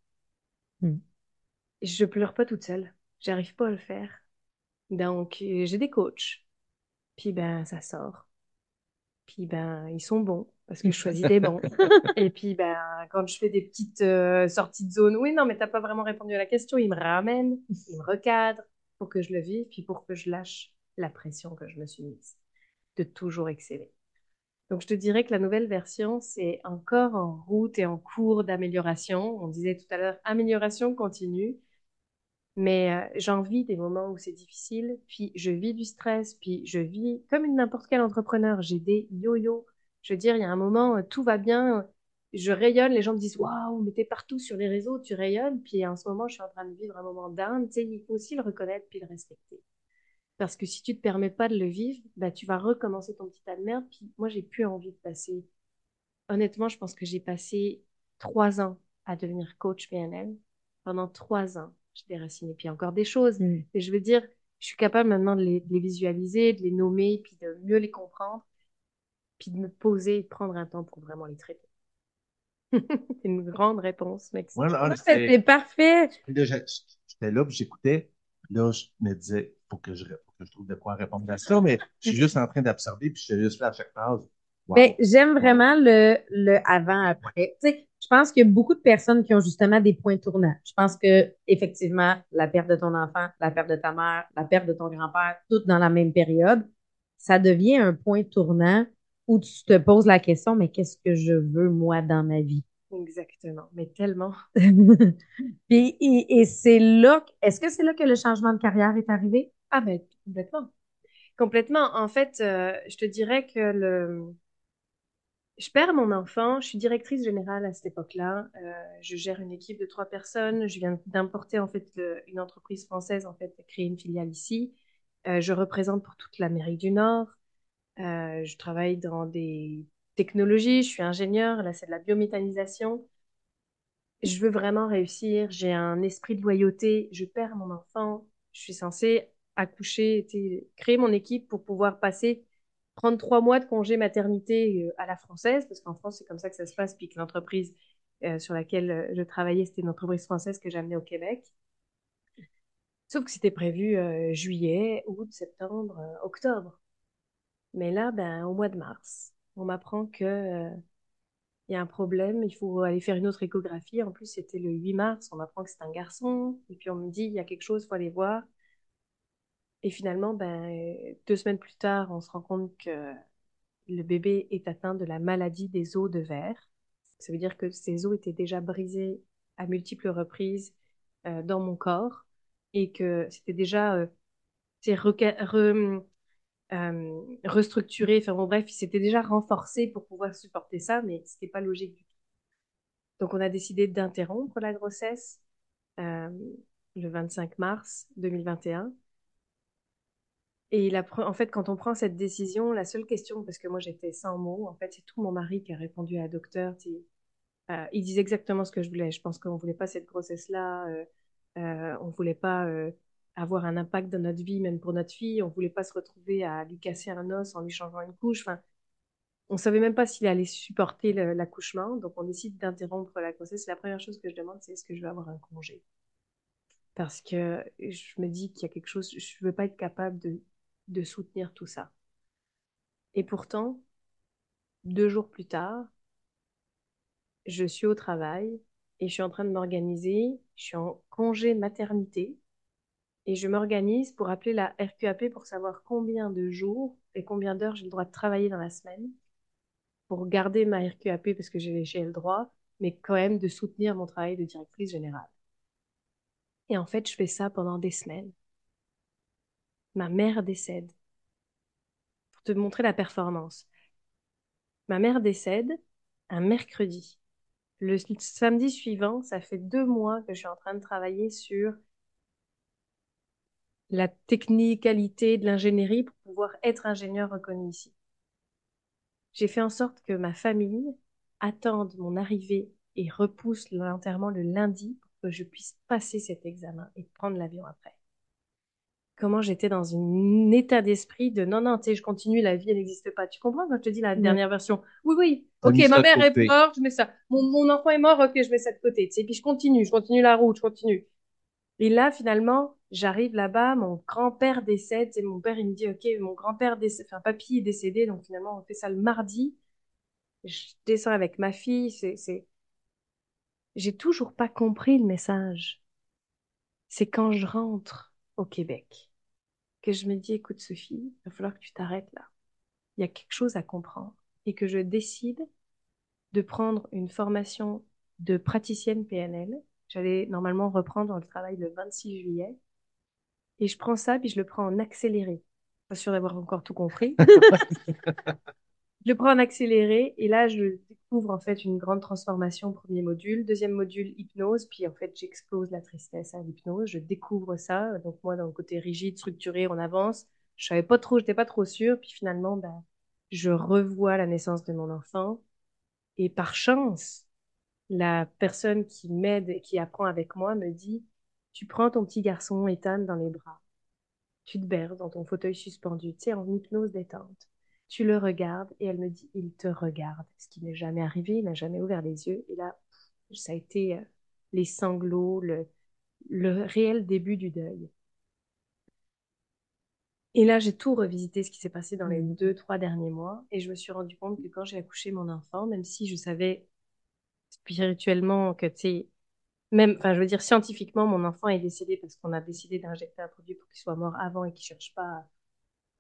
Hmm. Je pleure pas toute seule. J'arrive pas à le faire. Donc, euh, j'ai des coachs. Puis, ben, ça sort. Puis, ben, ils sont bons parce que je choisis des bons. Et puis, ben, quand je fais des petites euh, sorties de zone, oui, non, mais t'as pas vraiment répondu à la question, ils me ramènent, ils me recadrent pour que je le vive, puis pour que je lâche la pression que je me suis mise de toujours exceller. Donc, je te dirais que la nouvelle version, c'est encore en route et en cours d'amélioration. On disait tout à l'heure, amélioration continue. Mais euh, j'en vis des moments où c'est difficile, puis je vis du stress, puis je vis comme n'importe quel entrepreneur. J'ai des yo-yo. Je veux dire, il y a un moment, euh, tout va bien, je rayonne, les gens me disent waouh, mais t'es partout sur les réseaux, tu rayonnes. Puis en ce moment, je suis en train de vivre un moment down. Tu sais, il faut aussi le reconnaître puis le respecter. Parce que si tu te permets pas de le vivre, bah, tu vas recommencer ton petit tas de merde. Puis moi, j'ai plus envie de passer. Honnêtement, je pense que j'ai passé trois ans à devenir coach PNL. Pendant trois ans, j'ai déraciné. Puis encore des choses. Mm. Mais je veux dire, je suis capable maintenant de les, de les visualiser, de les nommer, puis de mieux les comprendre, puis de me poser et de prendre un temps pour vraiment les traiter. C'est une grande réponse, Maxime. Moi, là, Ouais, c'était- C'est parfait. j'étais là, puis j'écoutais. Là, je me disais, faut que je, faut que je trouve de quoi répondre à ça, mais je suis juste en train d'absorber, puis je suis juste là à chaque phrase. Wow. Ben, j'aime vraiment le, le avant-après. Tu sais, je pense qu'il y a beaucoup de personnes qui ont justement des points tournants. Je pense que, effectivement, la perte de ton enfant, la perte de ta mère, la perte de ton grand-père, toutes dans la même période, ça devient un point tournant où tu te poses la question, mais qu'est-ce que je veux, moi, dans ma vie? Exactement, mais tellement. Puis, et, et c'est là, que- est-ce que c'est là que le changement de carrière est arrivé? Ah ben, complètement. Complètement. En fait, euh, je te dirais que je perds mon enfant. Je suis directrice générale à cette époque-là. Euh, je gère une équipe de trois personnes. Je viens d'importer en fait une entreprise française en fait créer une filiale ici. Euh, je représente pour toute l'Amérique du Nord. Je travaille dans des technologies. Je suis ingénieure. Là, c'est de la biométhanisation. Je veux vraiment réussir. J'ai un esprit de loyauté. Je perds mon enfant. Je suis censée accoucher, créer mon équipe pour pouvoir passer, prendre trois mois de congé maternité à la française, parce qu'en France, c'est comme ça que ça se passe, puis que l'entreprise sur laquelle je travaillais, c'était une entreprise française que j'amenais au Québec. Sauf que c'était prévu euh, juillet, août, septembre, euh, octobre. Mais là, ben, au mois de mars, on m'apprend que euh, il y a un problème, il faut aller faire une autre échographie. En plus, c'était le 8 mars, on m'apprend que c'est un garçon. Et puis on me dit, il y a quelque chose, il faut aller voir. Et finalement, ben, deux semaines plus tard, on se rend compte que le bébé est atteint de la maladie des os de verre. Ça veut dire que ses os étaient déjà brisés à multiples reprises dans mon corps et que c'était déjà euh, euh, restructuré, enfin bon bref, c'était déjà renforcé pour pouvoir supporter ça, mais ce n'était pas logique du tout. Donc on a décidé d'interrompre la grossesse euh, le 25 mars 2021. Et en fait, quand on prend cette décision, la seule question, parce que moi j'étais sans mots, en fait, c'est tout mon mari qui a répondu à la docteur. il disait exactement ce que je voulais. Je pense qu'on ne voulait pas cette grossesse-là. Euh, on ne voulait pas euh, avoir un impact dans notre vie, même pour notre fille. On ne voulait pas se retrouver à lui casser un os en lui changeant une couche. Enfin, on ne savait même pas s'il allait supporter l'accouchement. Donc, on décide d'interrompre la grossesse. La première chose que je demande, c'est est-ce que je vais avoir un congé? Parce que je me dis qu'il y a quelque chose, je ne veux pas être capable de, de soutenir tout ça. Et pourtant, deux jours plus tard, je suis au travail et je suis en train de m'organiser. Je suis en congé maternité et je m'organise pour appeler la RQAP pour savoir combien de jours et combien d'heures j'ai le droit de travailler dans la semaine pour garder ma RQAP parce que j'ai le droit, mais quand même de soutenir mon travail de directrice générale. Et en fait, je fais ça pendant des semaines. Ma mère décède. Pour te montrer la performance. Ma mère décède un mercredi. Le samedi suivant, ça fait deux mois que je suis en train de travailler sur la technicalité de l'ingénierie pour pouvoir être ingénieur reconnu ici. J'ai fait en sorte que ma famille attende mon arrivée et repousse l'enterrement le lundi pour que je puisse passer cet examen et prendre l'avion après comment j'étais dans un état d'esprit de non, non, tu sais, je continue, la vie, elle n'existe pas. Tu comprends quand je te dis la dernière version? Oui, oui, ok, ma mère est morte, je mets ça. Mon, enfant est mort, ok, je mets ça de côté. Tu sais, puis je continue, je continue la route, je continue. Et là, finalement, j'arrive là-bas, mon grand-père décède, et mon père, il me dit, ok, mon grand-père décède, enfin, papy est décédé, donc finalement, on fait ça le mardi. Je descends avec ma fille, c'est, j'ai toujours pas compris le message. C'est quand je rentre au Québec que je me dis, écoute Sophie, il va falloir que tu t'arrêtes là. Il y a quelque chose à comprendre et que je décide de prendre une formation de praticienne PNL. J'allais normalement reprendre le travail le 26 juillet. Et je prends ça, puis je le prends en accéléré. Pas sûr d'avoir encore tout compris. Je prends en accéléré et là, je découvre en fait une grande transformation premier module. Deuxième module, hypnose. Puis en fait, j'explose la tristesse à l'hypnose. Je découvre ça. Donc moi, dans le côté rigide, structuré, on avance. Je savais pas trop, j'étais pas trop sûre. Puis finalement, ben, je revois la naissance de mon enfant. Et par chance, la personne qui m'aide qui apprend avec moi me dit, tu prends ton petit garçon Ethan dans les bras. Tu te berces dans ton fauteuil suspendu, tu sais, en hypnose détente tu le regardes et elle me dit, il te regarde. Ce qui n'est jamais arrivé, il n'a jamais ouvert les yeux. Et là, ça a été euh, les sanglots, le, le réel début du deuil. Et là, j'ai tout revisité ce qui s'est passé dans les mmh. deux, trois derniers mois. Et je me suis rendu compte que quand j'ai accouché mon enfant, même si je savais spirituellement que, tu sais, même, enfin, je veux dire, scientifiquement, mon enfant est décédé parce qu'on a décidé d'injecter un produit pour qu'il soit mort avant et qu'il ne cherche pas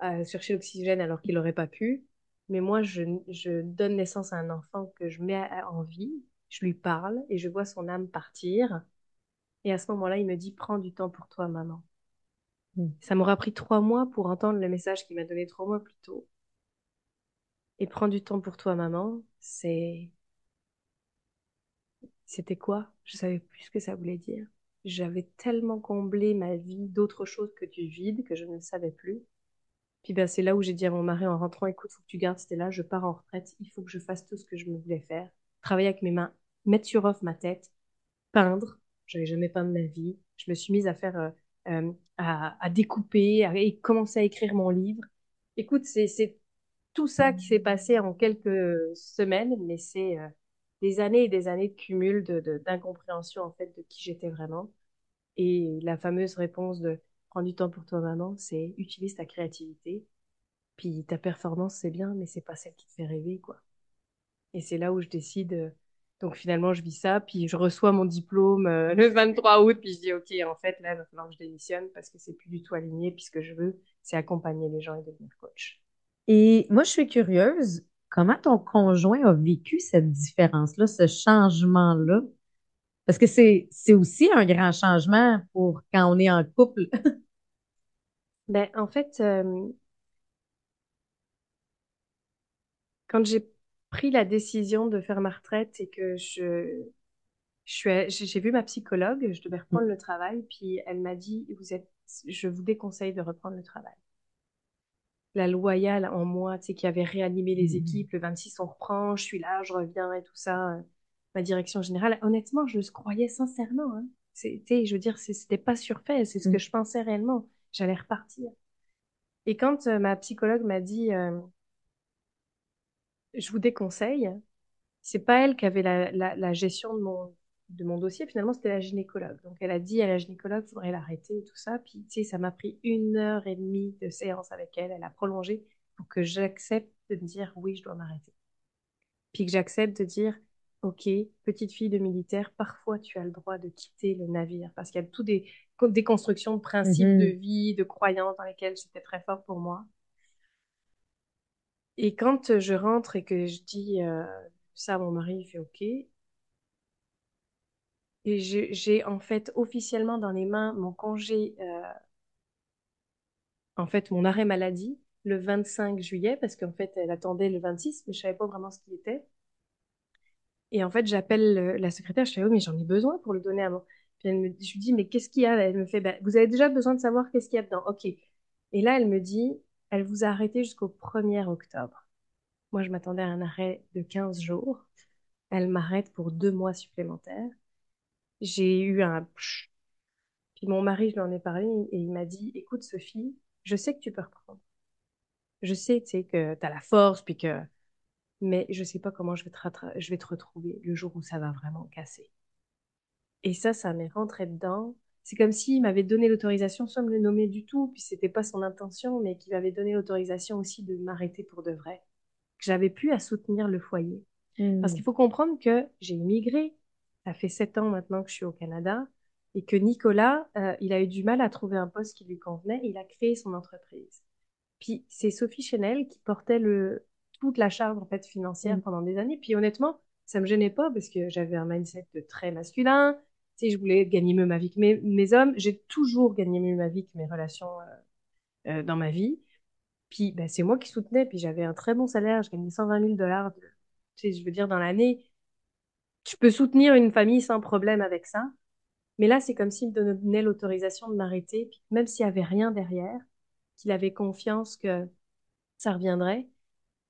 à chercher l'oxygène alors qu'il n'aurait pas pu. Mais moi, je, je, donne naissance à un enfant que je mets en vie, je lui parle et je vois son âme partir. Et à ce moment-là, il me dit, prends du temps pour toi, maman. Hmm. Ça m'aura pris trois mois pour entendre le message qu'il m'a donné trois mois plus tôt. Et prends du temps pour toi, maman, c'est... C'était quoi? Je savais plus ce que ça voulait dire. j'avais tellement comblé ma vie d'autres choses que du vide que je ne savais plus. Puis ben, c'est là où j'ai dit à mon mari en rentrant, écoute, faut que tu gardes là, je pars en retraite, il faut que je fasse tout ce que je me voulais faire, travailler avec mes mains, mettre sur off ma tête, peindre. J'avais jamais peint de ma vie. Je me suis mise à faire, euh, euh, à, découper, à, et commencer à écrire mon livre. Écoute, c'est tout ça qui s'est passé en quelques semaines, mais c'est euh, des années et des années de cumul d'incompréhension de, en fait de qui j'étais vraiment. Et la fameuse réponse de prends du temps pour toi maman, c'est utilise ta créativité. Puis ta performance c'est bien, mais c'est pas celle qui te fait rêver quoi. Et c'est là où je décide. Euh, donc finalement je vis ça, puis je reçois mon diplôme euh, le 23 août, puis je dis ok en fait là que je démissionne parce que c'est plus du tout aligné. Puis ce que je veux c'est accompagner les gens et devenir coach. Et moi je suis curieuse, comment ton conjoint a vécu cette différence-là, ce changement-là? Parce que c'est aussi un grand changement pour quand on est en couple. ben, en fait, euh, quand j'ai pris la décision de faire ma retraite et que je, je suis, j'ai vu ma psychologue, je devais reprendre le travail, puis elle m'a dit, vous êtes, je vous déconseille de reprendre le travail la loyale en moi, tu sais, qui avait réanimé les mmh. équipes. Le 26, on reprend, je suis là, je reviens et tout ça. Euh, ma direction générale, honnêtement, je le croyais sincèrement. Hein. C'était, je veux dire, c'était pas surfait, c'est ce que mmh. je pensais réellement. J'allais repartir. Et quand euh, ma psychologue m'a dit, euh, je vous déconseille, c'est pas elle qui avait la, la gestion de mon de mon dossier, finalement, c'était la gynécologue. Donc, elle a dit à la gynécologue, faudrait l'arrêter et tout ça. Puis, tu sais, ça m'a pris une heure et demie de séance avec elle. Elle a prolongé pour que j'accepte de me dire, oui, je dois m'arrêter. Puis que j'accepte de dire, OK, petite fille de militaire, parfois tu as le droit de quitter le navire parce qu'il y a tout des, des constructions de principes de mhm. vie, de croyances dans lesquelles c'était très fort pour moi. Et quand je rentre et que je dis euh, ça à mon mari, il fait OK. Et j'ai en fait officiellement dans les mains mon congé, euh, en fait mon arrêt maladie le 25 juillet parce qu'en fait elle attendait le 26 mais je savais pas vraiment ce qu'il était. Et en fait j'appelle la secrétaire, je fais oui mais j'en ai besoin pour le donner à moi. Je lui dis mais qu'est-ce qu'il y a Elle me fait bah, vous avez déjà besoin de savoir qu'est-ce qu'il y a dedans. Ok. Et là elle me dit elle vous a arrêté jusqu'au 1er octobre. Moi je m'attendais à un arrêt de 15 jours. Elle m'arrête pour deux mois supplémentaires j'ai eu un... Puis mon mari, je lui en ai parlé et il m'a dit, écoute Sophie, je sais que tu peux reprendre. Je sais, que tu as la force, puis que... Mais je sais pas comment je vais, te je vais te retrouver le jour où ça va vraiment casser. Et ça, ça m'est rentré dedans. C'est comme s'il m'avait donné l'autorisation sans me le nommer du tout, puis c'était pas son intention, mais qu'il m'avait donné l'autorisation aussi de m'arrêter pour de vrai. Que j'avais pu à soutenir le foyer. Parce mmh. qu'il faut comprendre que j'ai immigré, ça fait sept ans maintenant que je suis au Canada et que Nicolas, euh, il a eu du mal à trouver un poste qui lui convenait. Il a créé son entreprise. Puis c'est Sophie Chanel qui portait le, toute la charge en fait financière mm. pendant des années. Puis honnêtement, ça me gênait pas parce que j'avais un mindset très masculin. Sais, je voulais gagner mieux ma vie que mes, mes hommes. J'ai toujours gagné mieux ma vie que mes relations euh, euh, dans ma vie. Puis ben, c'est moi qui soutenais. Puis j'avais un très bon salaire. Je gagnais 120 000 dollars. Tu sais, je veux dire dans l'année tu peux soutenir une famille sans problème avec ça. Mais là, c'est comme s'il me donnait l'autorisation de m'arrêter, même s'il n'y avait rien derrière, qu'il avait confiance que ça reviendrait.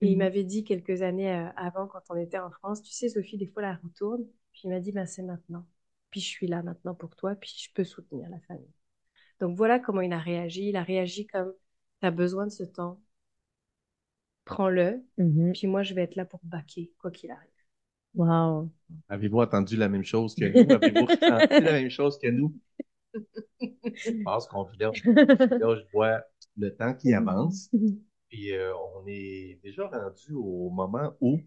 Et il mhm. m'avait dit quelques années euh, avant, quand on était en France, tu sais, Sophie, des fois, la retourne. Puis il m'a dit, ben, c'est maintenant. Puis je suis là maintenant pour toi, puis je peux soutenir la famille. Donc voilà comment il a réagi. Il a réagi comme, tu as besoin de ce temps. Prends-le. Mhm. Puis moi, je vais être là pour baquer, quoi qu'il arrive. Wow. Avez-vous entendu la même chose que nous? Avez-vous entendu la même chose que nous? Je pense qu'on village, je vois le temps qui avance. Puis euh, on est déjà rendu au moment où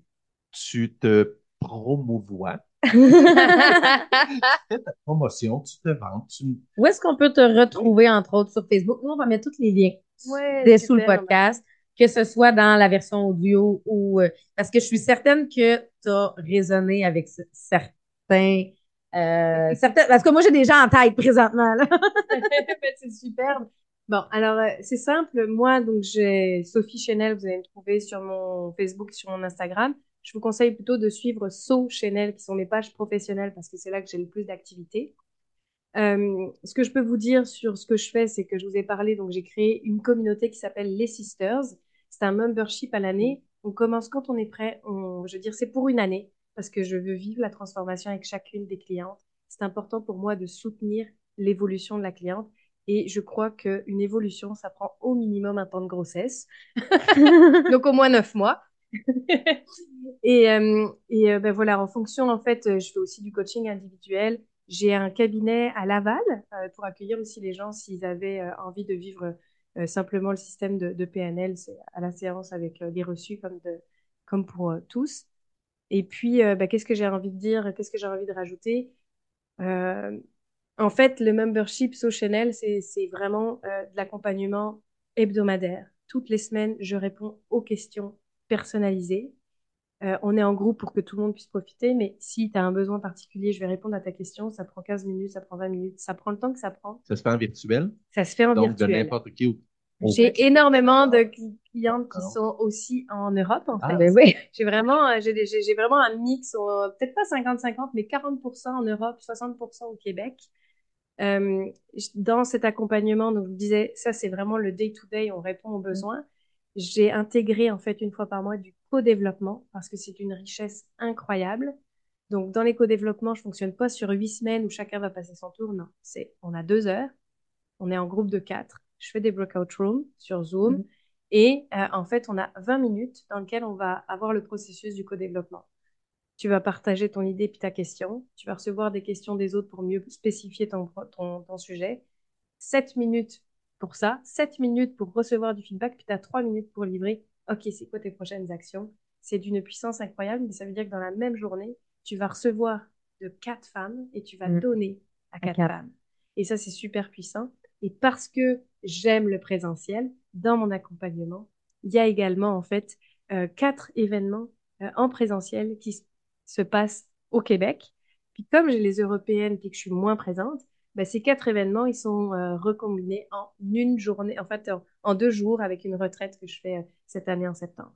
tu te promouvois. Tu fais ta promotion, tu te vends. Où est-ce qu'on peut te retrouver, entre autres, sur Facebook? Nous, on va mettre tous les liens ouais, sous le podcast que ce soit dans la version audio ou euh, parce que je suis certaine que tu as résonné avec certains euh, certains parce que moi j'ai des gens en tête présentement là. c'est superbe. Bon, alors euh, c'est simple, moi donc j'ai Sophie Chanel, vous allez me trouver sur mon Facebook, sur mon Instagram. Je vous conseille plutôt de suivre So Chanel qui sont mes pages professionnelles parce que c'est là que j'ai le plus d'activités. Euh, ce que je peux vous dire sur ce que je fais, c'est que je vous ai parlé, donc j'ai créé une communauté qui s'appelle les Sisters. C'est un membership à l'année. On commence quand on est prêt. Je veux dire, c'est pour une année parce que je veux vivre la transformation avec chacune des clientes. C'est important pour moi de soutenir l'évolution de la cliente. Et je crois qu'une évolution, ça prend au minimum un temps de grossesse. donc au moins neuf mois. et euh, et euh, ben voilà, en fonction, en fait, je fais aussi du coaching individuel. J'ai un cabinet à Laval euh, pour accueillir aussi les gens s'ils avaient euh, envie de vivre euh, simplement le système de, de PNL à la séance avec les reçus comme, comme pour tous. Et puis, bah, qu'est-ce que j'ai envie de dire Qu'est-ce que j'ai envie de rajouter? En fait, le membership Chanel, c'est vraiment de l'accompagnement hebdomadaire. Toutes les semaines, je réponds aux questions personnalisées. Euh, on est en groupe pour que tout le monde puisse profiter, mais si tu as un besoin particulier, je vais répondre à ta question. Ça prend 15 minutes, ça prend 20 minutes, ça prend le temps que ça prend. Ça se fait en virtuel? Ça se fait en Donc, virtuel. de n'importe qui. J'ai énormément de clientes qui sont aussi en Europe, en fait. Ah, ben oui. J'ai vraiment, euh, j'ai, j'ai vraiment un mix, euh, peut-être pas 50-50, mais 40% en Europe, 60% au Québec. Euh, dans cet accompagnement, donc je vous disais, ça c'est vraiment le day-to-day, on répond aux besoins. J'ai intégré en fait une fois par mois du co-développement parce que c'est une richesse incroyable. Donc dans les co-développements, je fonctionne pas sur huit semaines où chacun va passer son tour. Non, c'est on a deux heures, on est en groupe de quatre. Je fais des breakout rooms sur Zoom mm-hmm. et euh, en fait on a 20 minutes dans lesquelles on va avoir le processus du co-développement. Tu vas partager ton idée puis ta question. Tu vas recevoir des questions des autres pour mieux spécifier ton, ton, ton sujet. 7 minutes pour ça, 7 minutes pour recevoir du feedback, puis tu as 3 minutes pour livrer. OK, c'est quoi tes prochaines actions? C'est d'une puissance incroyable, mais ça veut dire que dans la même journée, tu vas recevoir de 4 femmes et tu vas mm. donner à 4 femmes. Et ça, c'est super puissant. Et parce que j'aime le présentiel, dans mon accompagnement, il y a également en fait euh, quatre événements euh, en présentiel qui se passent au Québec. Puis comme j'ai les européennes puis que je suis moins présente, ben, ces quatre événements, ils sont euh, recombinés en une journée, en fait, en, deux jours avec une retraite que je fais euh, cette année en septembre.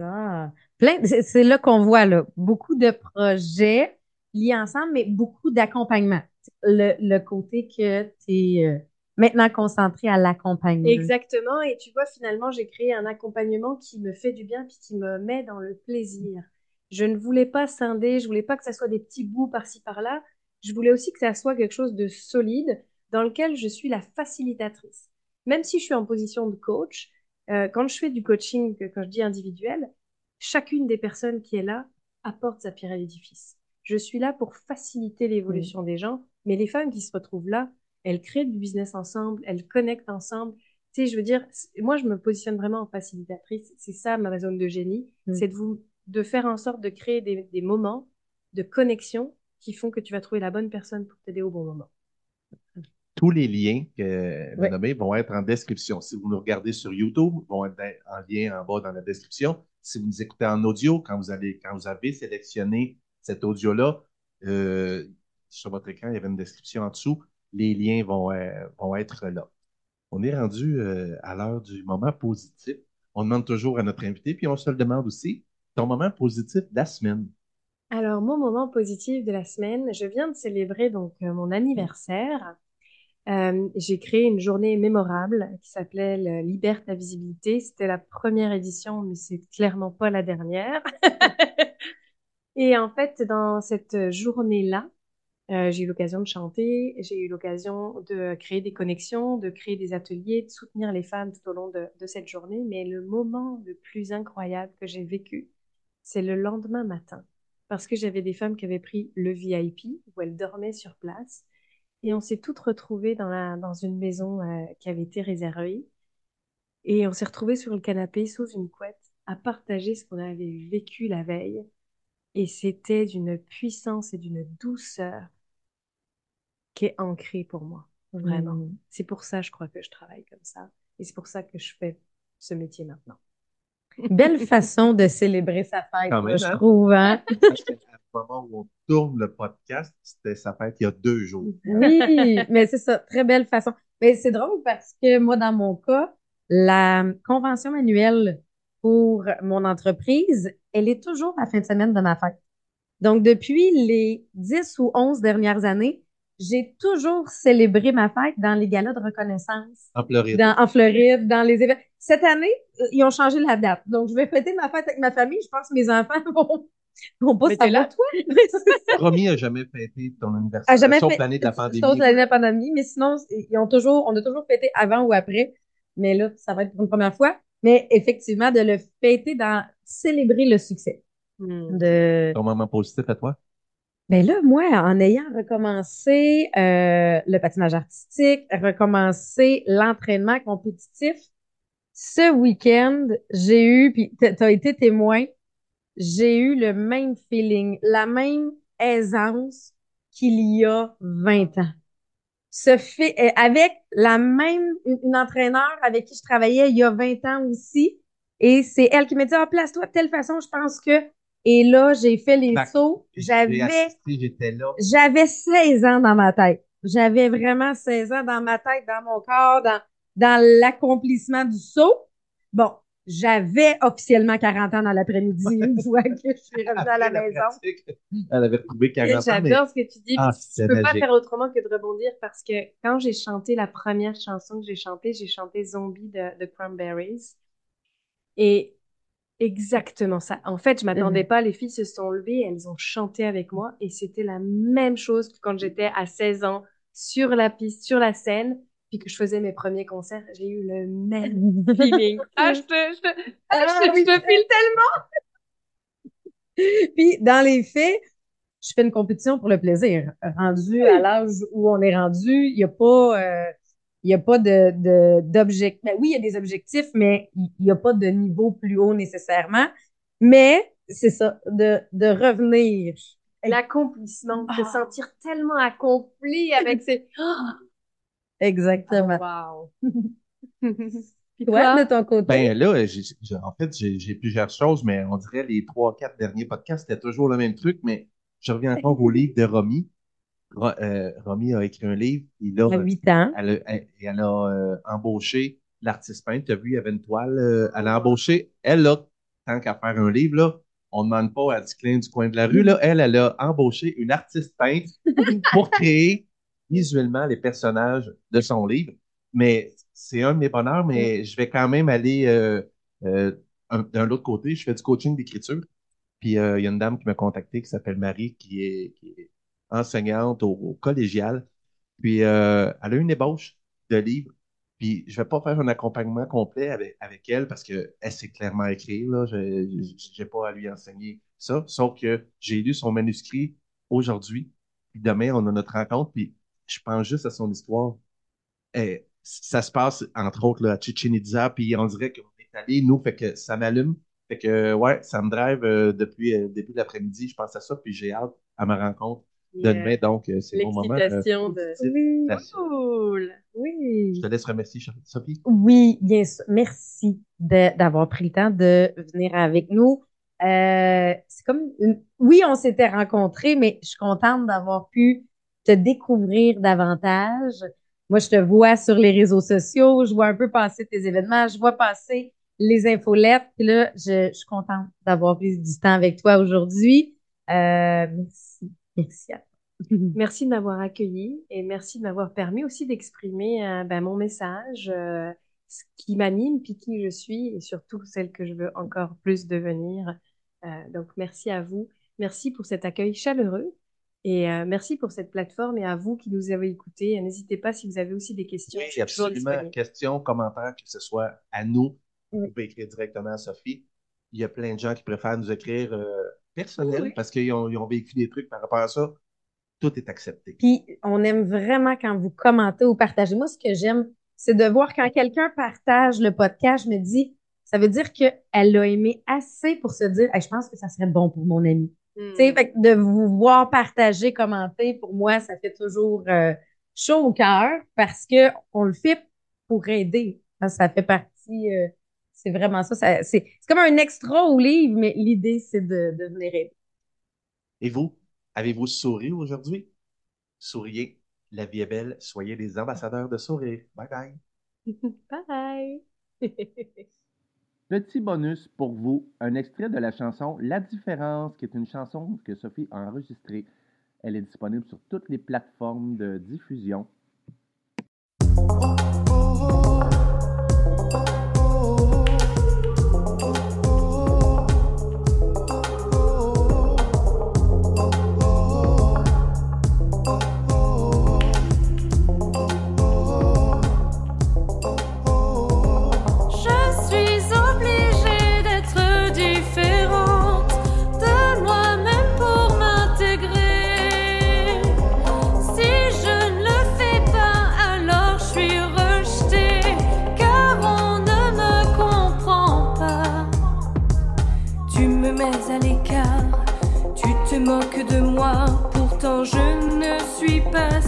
Ah, plein, c'est là qu'on voit là, beaucoup de projets liés ensemble, mais beaucoup d'accompagnement. Le, le, côté que tu es euh, maintenant concentré à l'accompagnement. Exactement. Et tu vois, finalement, j'ai créé un accompagnement qui me fait du bien puis qui me met dans le plaisir. Je ne voulais pas scinder, je voulais pas que ça soit des petits bouts par-ci par-là je voulais aussi que ça soit quelque chose de solide dans lequel je suis la facilitatrice. Même si je suis en position de coach, euh, quand je fais du coaching, quand je dis individuel, chacune des personnes qui est là apporte sa pierre à l'édifice. Je suis là pour faciliter l'évolution des gens, mais les femmes qui se retrouvent là, elles créent du business ensemble, elles connectent ensemble. Tu sais, je veux dire, moi, je me positionne vraiment en facilitatrice. C'est ça ma zone de génie, mm. c'est de vous, de faire en sorte de créer des, des moments de connexion qui font que tu vas trouver la bonne personne pour t'aider au bon moment. Tous les liens que vous nommez vont être en description. Si vous nous regardez sur YouTube, vont être en lien en bas dans la description. Si vous nous écoutez en audio, quand vous avez, quand vous avez sélectionné cet audio-là, euh, sur votre écran, il y avait une description en dessous. Les liens vont, euh, vont être là. On est rendu euh, à l'heure du moment positif. On demande toujours à notre invité, puis on se le demande aussi, ton moment positif de la semaine. Alors, mon moment positif de la semaine, je viens de célébrer donc euh, mon anniversaire. Euh, j'ai créé une journée mémorable qui s'appelait Libère ta visibilité. C'était la première édition, mais c'est clairement pas la dernière. Et en fait, dans cette journée-là, euh, j'ai eu l'occasion de chanter, j'ai eu l'occasion de créer des connexions, de créer des ateliers, de soutenir les femmes tout au long de, de cette journée. Mais le moment le plus incroyable que j'ai vécu, c'est le lendemain matin parce que j'avais des femmes qui avaient pris le VIP, où elles dormaient sur place. Et on s'est toutes retrouvées dans, la, dans une maison euh, qui avait été réservée. Et on s'est retrouvées sur le canapé, sous une couette, à partager ce qu'on avait vécu la veille. Et c'était d'une puissance et d'une douceur qui est ancrée pour moi, vraiment. Mmh. C'est pour ça, je crois, que je travaille comme ça. Et c'est pour ça que je fais ce métier maintenant. Belle façon de célébrer sa fête, je hein? trouve. Hein? Au moment où on tourne le podcast, c'était sa fête il y a deux jours. Oui, mais c'est ça, très belle façon. Mais c'est drôle parce que moi, dans mon cas, la convention annuelle pour mon entreprise, elle est toujours la fin de semaine de ma fête. Donc, depuis les 10 ou 11 dernières années, j'ai toujours célébré ma fête dans les galas de reconnaissance. En Floride. Dans, en Floride, dans les événements. Cette année, euh, ils ont changé la date. Donc, je vais fêter ma fête avec ma famille. Je pense que mes enfants vont, vont pas Mais t'es savoir. là, toi? Romy a jamais fêté ton anniversaire. Ah, jamais sauf fait- l'année de la pandémie. Sauf l'année de la pandémie, mais sinon, ils ont toujours, on a toujours fêté avant ou après. Mais là, ça va être pour une première fois. Mais effectivement, de le fêter dans, célébrer le succès. Hmm. De, Ton moment positif à toi? ben là, moi, en ayant recommencé euh, le patinage artistique, recommencé l'entraînement compétitif, ce week-end, j'ai eu, puis t'as été témoin, j'ai eu le même feeling, la même aisance qu'il y a 20 ans. Ce fait, euh, avec la même, une, entraîneur avec qui je travaillais il y a 20 ans aussi, et c'est elle qui m'a dit, ah, place-toi de telle façon, je pense que, et là, j'ai fait les sauts, j'avais, j'avais 16 ans dans ma tête. J'avais vraiment 16 ans dans ma tête, dans mon corps, dans, dans l'accomplissement du saut. Bon, j'avais officiellement 40 ans dans l'après-midi une fois que je suis revenue à la maison. Elle avait trouvé 40 ans, J'adore ce que tu dis. Ah, puis c'est je peux pas faire autrement que de rebondir parce que quand j'ai chanté la première chanson que j'ai chantée, j'ai chanté Zombie de, de Cranberries. Et exactement ça. En fait, je m'attendais pas. Les filles se sont levées, elles ont chanté avec moi et c'était la même chose que quand j'étais à 16 ans sur la piste, sur la scène, puis que je faisais mes premiers concerts. J'ai eu le même feeling. Ah, je te, je te, ah, Ah, je, oui. je te file tellement. Puis, dans les faits, je fais une compétition pour le plaisir. Rendu à l'âge où on est rendu, il n'y a pas, euh, il y a pas de, de, d'objectifs. Ben oui, il y a des objectifs, mais il n'y a pas de niveau plus haut nécessairement. Mais c'est ça, de, de revenir. L'accomplissement, de se Ah. sentir tellement accompli avec ces. Exactement. wow. Puis Toi, toi? de ton côté? Ben là, j'ai- j'ai- en fait, j'ai j'ai plusieurs choses, mais on dirait les trois, quatre derniers podcasts, c'était toujours le même truc, mais je reviens encore au livre de Romy. Ro- euh, Romy a écrit un livre, et là, à 8 ans. elle a, elle, elle a, euh, embauché l'artiste peintre. Tu as vu, il y avait une toile. euh, elle a embauché. Elle, là, tant qu'à faire un livre, là, on ne demande pas à Ticlin du coin de la rue. Là, elle, elle a embauché une artiste peintre pour créer visuellement les personnages de son livre. Mais c'est un de mes bonheurs, mais je vais quand même aller euh, euh, un- d'un autre côté. Je fais du coaching d'écriture. Puis euh, il y a une dame qui m'a contacté qui s'appelle Marie, qui est, qui est enseignante au, au collégial. Puis euh, elle a une ébauche de livre. Puis je vais pas faire un accompagnement complet avec, avec elle parce que elle sait clairement écrire. Là. Je n'ai pas à lui enseigner ça. Sauf que j'ai lu son manuscrit aujourd'hui. Puis demain, on a notre rencontre. Puis je pense juste à son histoire. Et ça se passe, entre autres, là, à Chichen Itza. Puis on dirait qu'on est allé, nous, fait que ça m'allume. Fait que, ouais, ça me drive euh, depuis euh, le début de l'après-midi. Je pense à ça. Puis j'ai hâte à ma rencontre de Yeah. demain. Donc, euh, c'est mon moment. euh, L'excitation de. Oui. Cool. oui. Je te laisse remercier, Sophie. Oui, bien sûr. Merci d'avoir pris le temps de venir avec nous. Euh, c'est comme, une- oui, on s'était rencontrés, mais je suis contente d'avoir pu te découvrir davantage. Moi, je te vois sur les réseaux sociaux, je vois un peu passer tes événements, je vois passer les infolettes. Puis là, je, suis contente d'avoir pris du temps avec toi aujourd'hui. Euh, merci. Merci à toi. Merci de m'avoir accueilli et merci de m'avoir permis aussi d'exprimer euh, ben, mon message, euh, ce qui m'anime, puis qui je suis et surtout celle que je veux encore plus devenir. Donc, merci à vous. Merci pour cet accueil chaleureux et euh, merci pour cette plateforme et à vous qui nous avez écoutés. N'hésitez pas si vous avez aussi des questions. Oui, absolument. Questions, commentaires, que ce soit à nous, vous pouvez écrire directement à Sophie. Il y a plein de gens qui préfèrent nous écrire euh, personnel Oui. parce qu'ils ont, ils ont vécu des trucs par rapport à ça. Tout est accepté. Puis on aime vraiment quand vous commentez ou partagez. Moi, ce que j'aime, c'est de voir quand quelqu'un partage le podcast, je me dis, ça veut dire qu'elle l'a aimé assez pour se dire, Hey, je pense que ça serait bon pour mon ami. Hmm. Tu sais, de vous voir partager, commenter, pour moi, ça fait toujours euh, chaud au cœur parce que on le fait pour aider. Ça, ça fait partie, euh, c'est vraiment ça. c'est comme un extra au livre, mais l'idée, c'est de, de venir aider. Et vous, avez-vous souri aujourd'hui? Souriez. La vie est belle. Soyez des ambassadeurs de sourire. Bye bye. Bye. Petit bonus pour vous, un extrait de la chanson La différence, qui est une chanson que Sophie a enregistrée Elle est disponible sur toutes les plateformes de diffusion. Je ne suis pas.